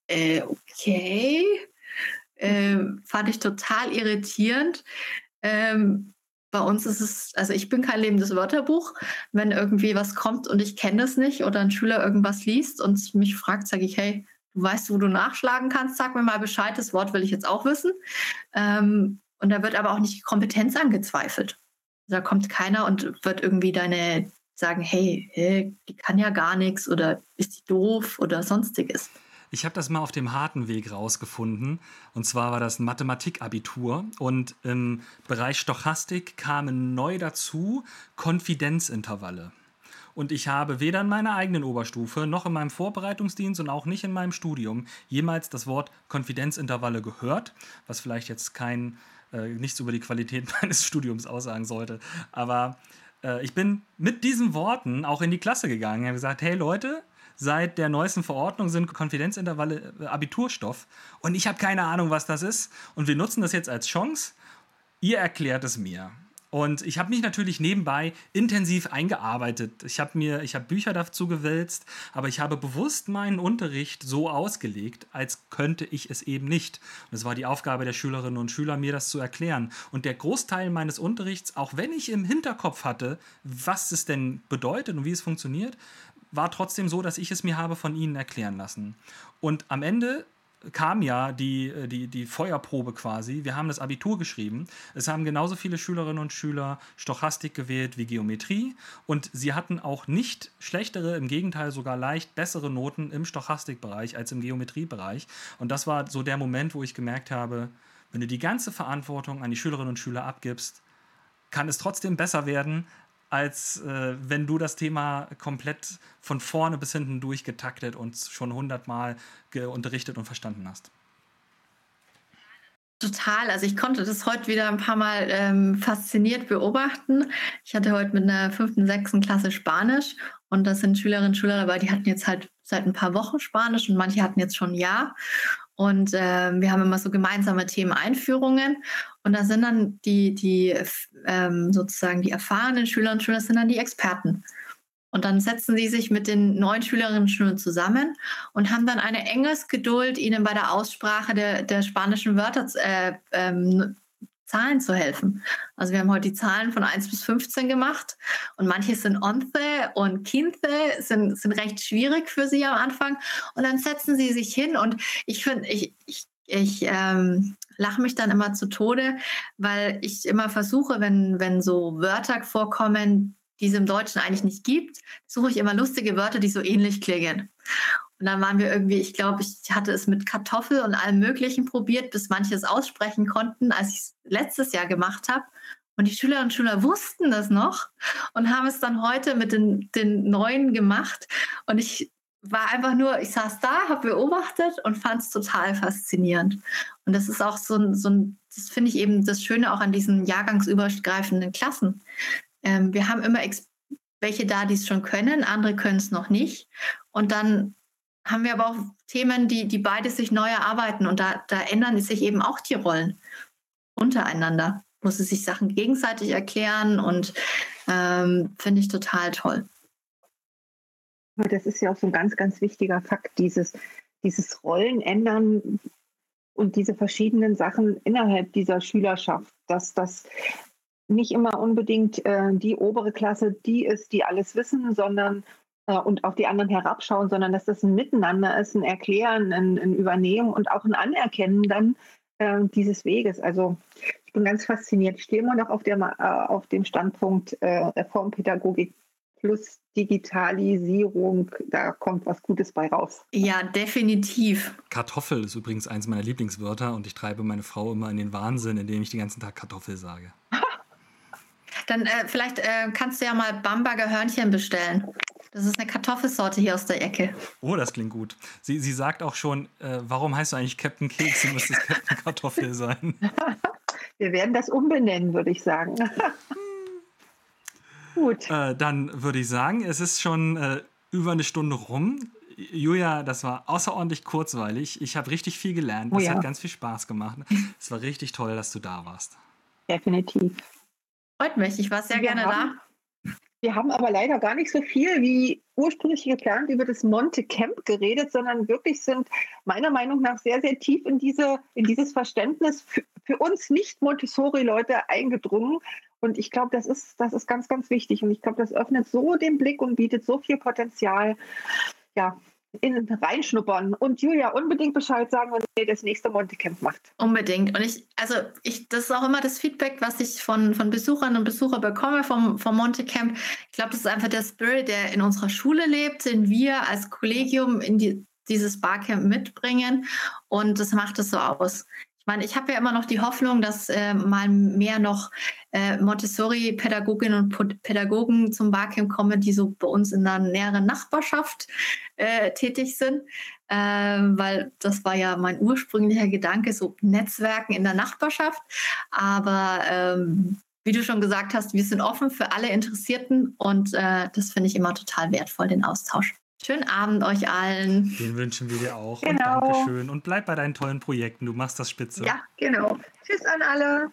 äh, okay. Ähm, fand ich total irritierend. Ähm, bei uns ist es, also ich bin kein lebendes Wörterbuch. Wenn irgendwie was kommt und ich kenne es nicht oder ein Schüler irgendwas liest und mich fragt, sage ich, hey, du weißt, wo du nachschlagen kannst, sag mir mal Bescheid, das Wort will ich jetzt auch wissen. Ähm, und da wird aber auch nicht die Kompetenz angezweifelt. Da kommt keiner und wird irgendwie deine sagen, hey, hey die kann ja gar nichts oder ist die doof oder sonstiges. Ich habe das mal auf dem harten Weg rausgefunden. Und zwar war das ein Mathematikabitur. Und im Bereich Stochastik kamen neu dazu Konfidenzintervalle. Und ich habe weder in meiner eigenen Oberstufe noch in meinem Vorbereitungsdienst und auch nicht in meinem Studium jemals das Wort Konfidenzintervalle gehört, was vielleicht jetzt kein äh, nichts über die Qualität meines Studiums aussagen sollte. Aber äh, ich bin mit diesen Worten auch in die Klasse gegangen. Ich habe gesagt, hey Leute, seit der neuesten Verordnung sind Konfidenzintervalle äh, Abiturstoff. Und ich habe keine Ahnung, was das ist. Und wir nutzen das jetzt als Chance. Ihr erklärt es mir. Und ich habe mich natürlich nebenbei intensiv eingearbeitet. Ich habe mir, ich habe Bücher dazu gewälzt, aber ich habe bewusst meinen Unterricht so ausgelegt, als könnte ich es eben nicht. Und es war die Aufgabe der Schülerinnen und Schüler, mir das zu erklären. Und der Großteil meines Unterrichts, auch wenn ich im Hinterkopf hatte, was es denn bedeutet und wie es funktioniert, war trotzdem so, dass ich es mir habe von ihnen erklären lassen. Und am Ende kam ja die, äh, die, die Feuerprobe quasi. Wir haben das Abitur geschrieben. Es haben genauso viele Schülerinnen und Schüler Stochastik gewählt wie Geometrie. Und sie hatten auch nicht schlechtere, im Gegenteil sogar leicht bessere Noten im Stochastikbereich als im Geometriebereich. Und das war so der Moment, wo ich gemerkt habe, wenn du die ganze Verantwortung an die Schülerinnen und Schüler abgibst, kann es trotzdem besser werden, als äh, wenn du das Thema komplett von vorne bis hinten durchgetaktet und schon hundertmal unterrichtet und verstanden hast. Total. Also ich konnte das heute wieder ein paar Mal ähm, fasziniert beobachten. Ich hatte heute mit einer fünften, sechsten Klasse Spanisch und das sind Schülerinnen und Schüler dabei, die hatten jetzt halt seit ein paar Wochen Spanisch und manche hatten jetzt schon ein Jahr. Und äh, wir haben immer so gemeinsame Themeneinführungen. Und da sind dann die, die ähm, sozusagen die erfahrenen Schüler und Schüler sind dann die Experten. Und dann setzen sie sich mit den neuen Schülerinnen und Schülern zusammen und haben dann eine Engelsgeduld, ihnen bei der Aussprache der, der spanischen Wörter äh, ähm, Zahlen zu helfen. Also wir haben heute die Zahlen von 1 bis 15 gemacht und manche sind Once und Quince sind, sind recht schwierig für sie am Anfang. Und dann setzen sie sich hin und ich finde, ich, ich, ich ähm, lache mich dann immer zu Tode, weil ich immer versuche, wenn, wenn so Wörter vorkommen, die es im Deutschen eigentlich nicht gibt, suche ich immer lustige Wörter, die so ähnlich klingen. Und dann waren wir irgendwie, ich glaube, ich hatte es mit Kartoffel und allem Möglichen probiert, bis manche es aussprechen konnten, als ich es letztes Jahr gemacht habe. Und die Schülerinnen und Schüler wussten das noch und haben es dann heute mit den, den Neuen gemacht. Und ich war einfach nur, ich saß da, habe beobachtet und fand es total faszinierend. Und das ist auch so ein, so ein das finde ich eben das Schöne auch an diesen jahrgangsübergreifenden Klassen. Ähm, wir haben immer welche da, die es schon können, andere können es noch nicht. Und dann haben wir aber auch Themen, die, die beide sich neu erarbeiten und da, da ändern sich eben auch die Rollen untereinander. Muss es sich Sachen gegenseitig erklären und ähm, finde ich total toll. Das ist ja auch so ein ganz, ganz wichtiger Fakt, dieses, dieses Rollen ändern und diese verschiedenen Sachen innerhalb dieser Schülerschaft, dass das nicht immer unbedingt äh, die obere Klasse die ist, die alles wissen, sondern und auf die anderen herabschauen, sondern dass das ein Miteinander ist, ein Erklären, ein, ein Übernehmen und auch ein Anerkennen dann äh, dieses Weges. Also ich bin ganz fasziniert. Ich stehe immer noch auf, der, äh, auf dem Standpunkt äh, Reformpädagogik plus Digitalisierung, da kommt was Gutes bei raus. Ja, definitiv. Kartoffel ist übrigens eins meiner Lieblingswörter und ich treibe meine Frau immer in den Wahnsinn, indem ich den ganzen Tag Kartoffel sage. Dann äh, vielleicht äh, kannst du ja mal Bamberger Hörnchen bestellen. Das ist eine Kartoffelsorte hier aus der Ecke. Oh, das klingt gut. Sie, sie sagt auch schon, äh, warum heißt du eigentlich Captain Keks? Du müsstest Captain Kartoffel sein. Wir werden das umbenennen, würde ich sagen. gut. Äh, dann würde ich sagen, es ist schon äh, über eine Stunde rum. Julia, das war außerordentlich kurzweilig. Ich habe richtig viel gelernt. Es oh, ja. hat ganz viel Spaß gemacht. Es war richtig toll, dass du da warst. Definitiv. Freut mich. Ich war sehr gerne da. Wir haben aber leider gar nicht so viel wie ursprünglich geplant über das Monte Camp geredet, sondern wirklich sind meiner Meinung nach sehr, sehr tief in, diese, in dieses Verständnis für, für uns nicht Montessori-Leute eingedrungen. Und ich glaube, das ist, das ist ganz, ganz wichtig. Und ich glaube, das öffnet so den Blick und bietet so viel Potenzial. Ja, in reinschnuppern und Julia unbedingt Bescheid sagen, wenn ihr das nächste Montecamp macht. Unbedingt. Und ich, also ich, das ist auch immer das Feedback, was ich von, von Besuchern und Besuchern bekomme vom, vom Montecamp. Ich glaube, das ist einfach der Spirit, der in unserer Schule lebt, den wir als Kollegium in die, dieses Barcamp mitbringen. Und das macht es so aus meine, ich habe ja immer noch die Hoffnung, dass äh, mal mehr noch äh, Montessori-Pädagoginnen und Pädagogen zum Barcamp kommen, die so bei uns in der näheren Nachbarschaft äh, tätig sind. Ähm, weil das war ja mein ursprünglicher Gedanke, so Netzwerken in der Nachbarschaft. Aber ähm, wie du schon gesagt hast, wir sind offen für alle Interessierten und äh, das finde ich immer total wertvoll, den Austausch. Schönen Abend euch allen. Den wünschen wir dir auch. Genau. Und Dankeschön. Und bleib bei deinen tollen Projekten. Du machst das spitze. Ja, genau. Tschüss an alle.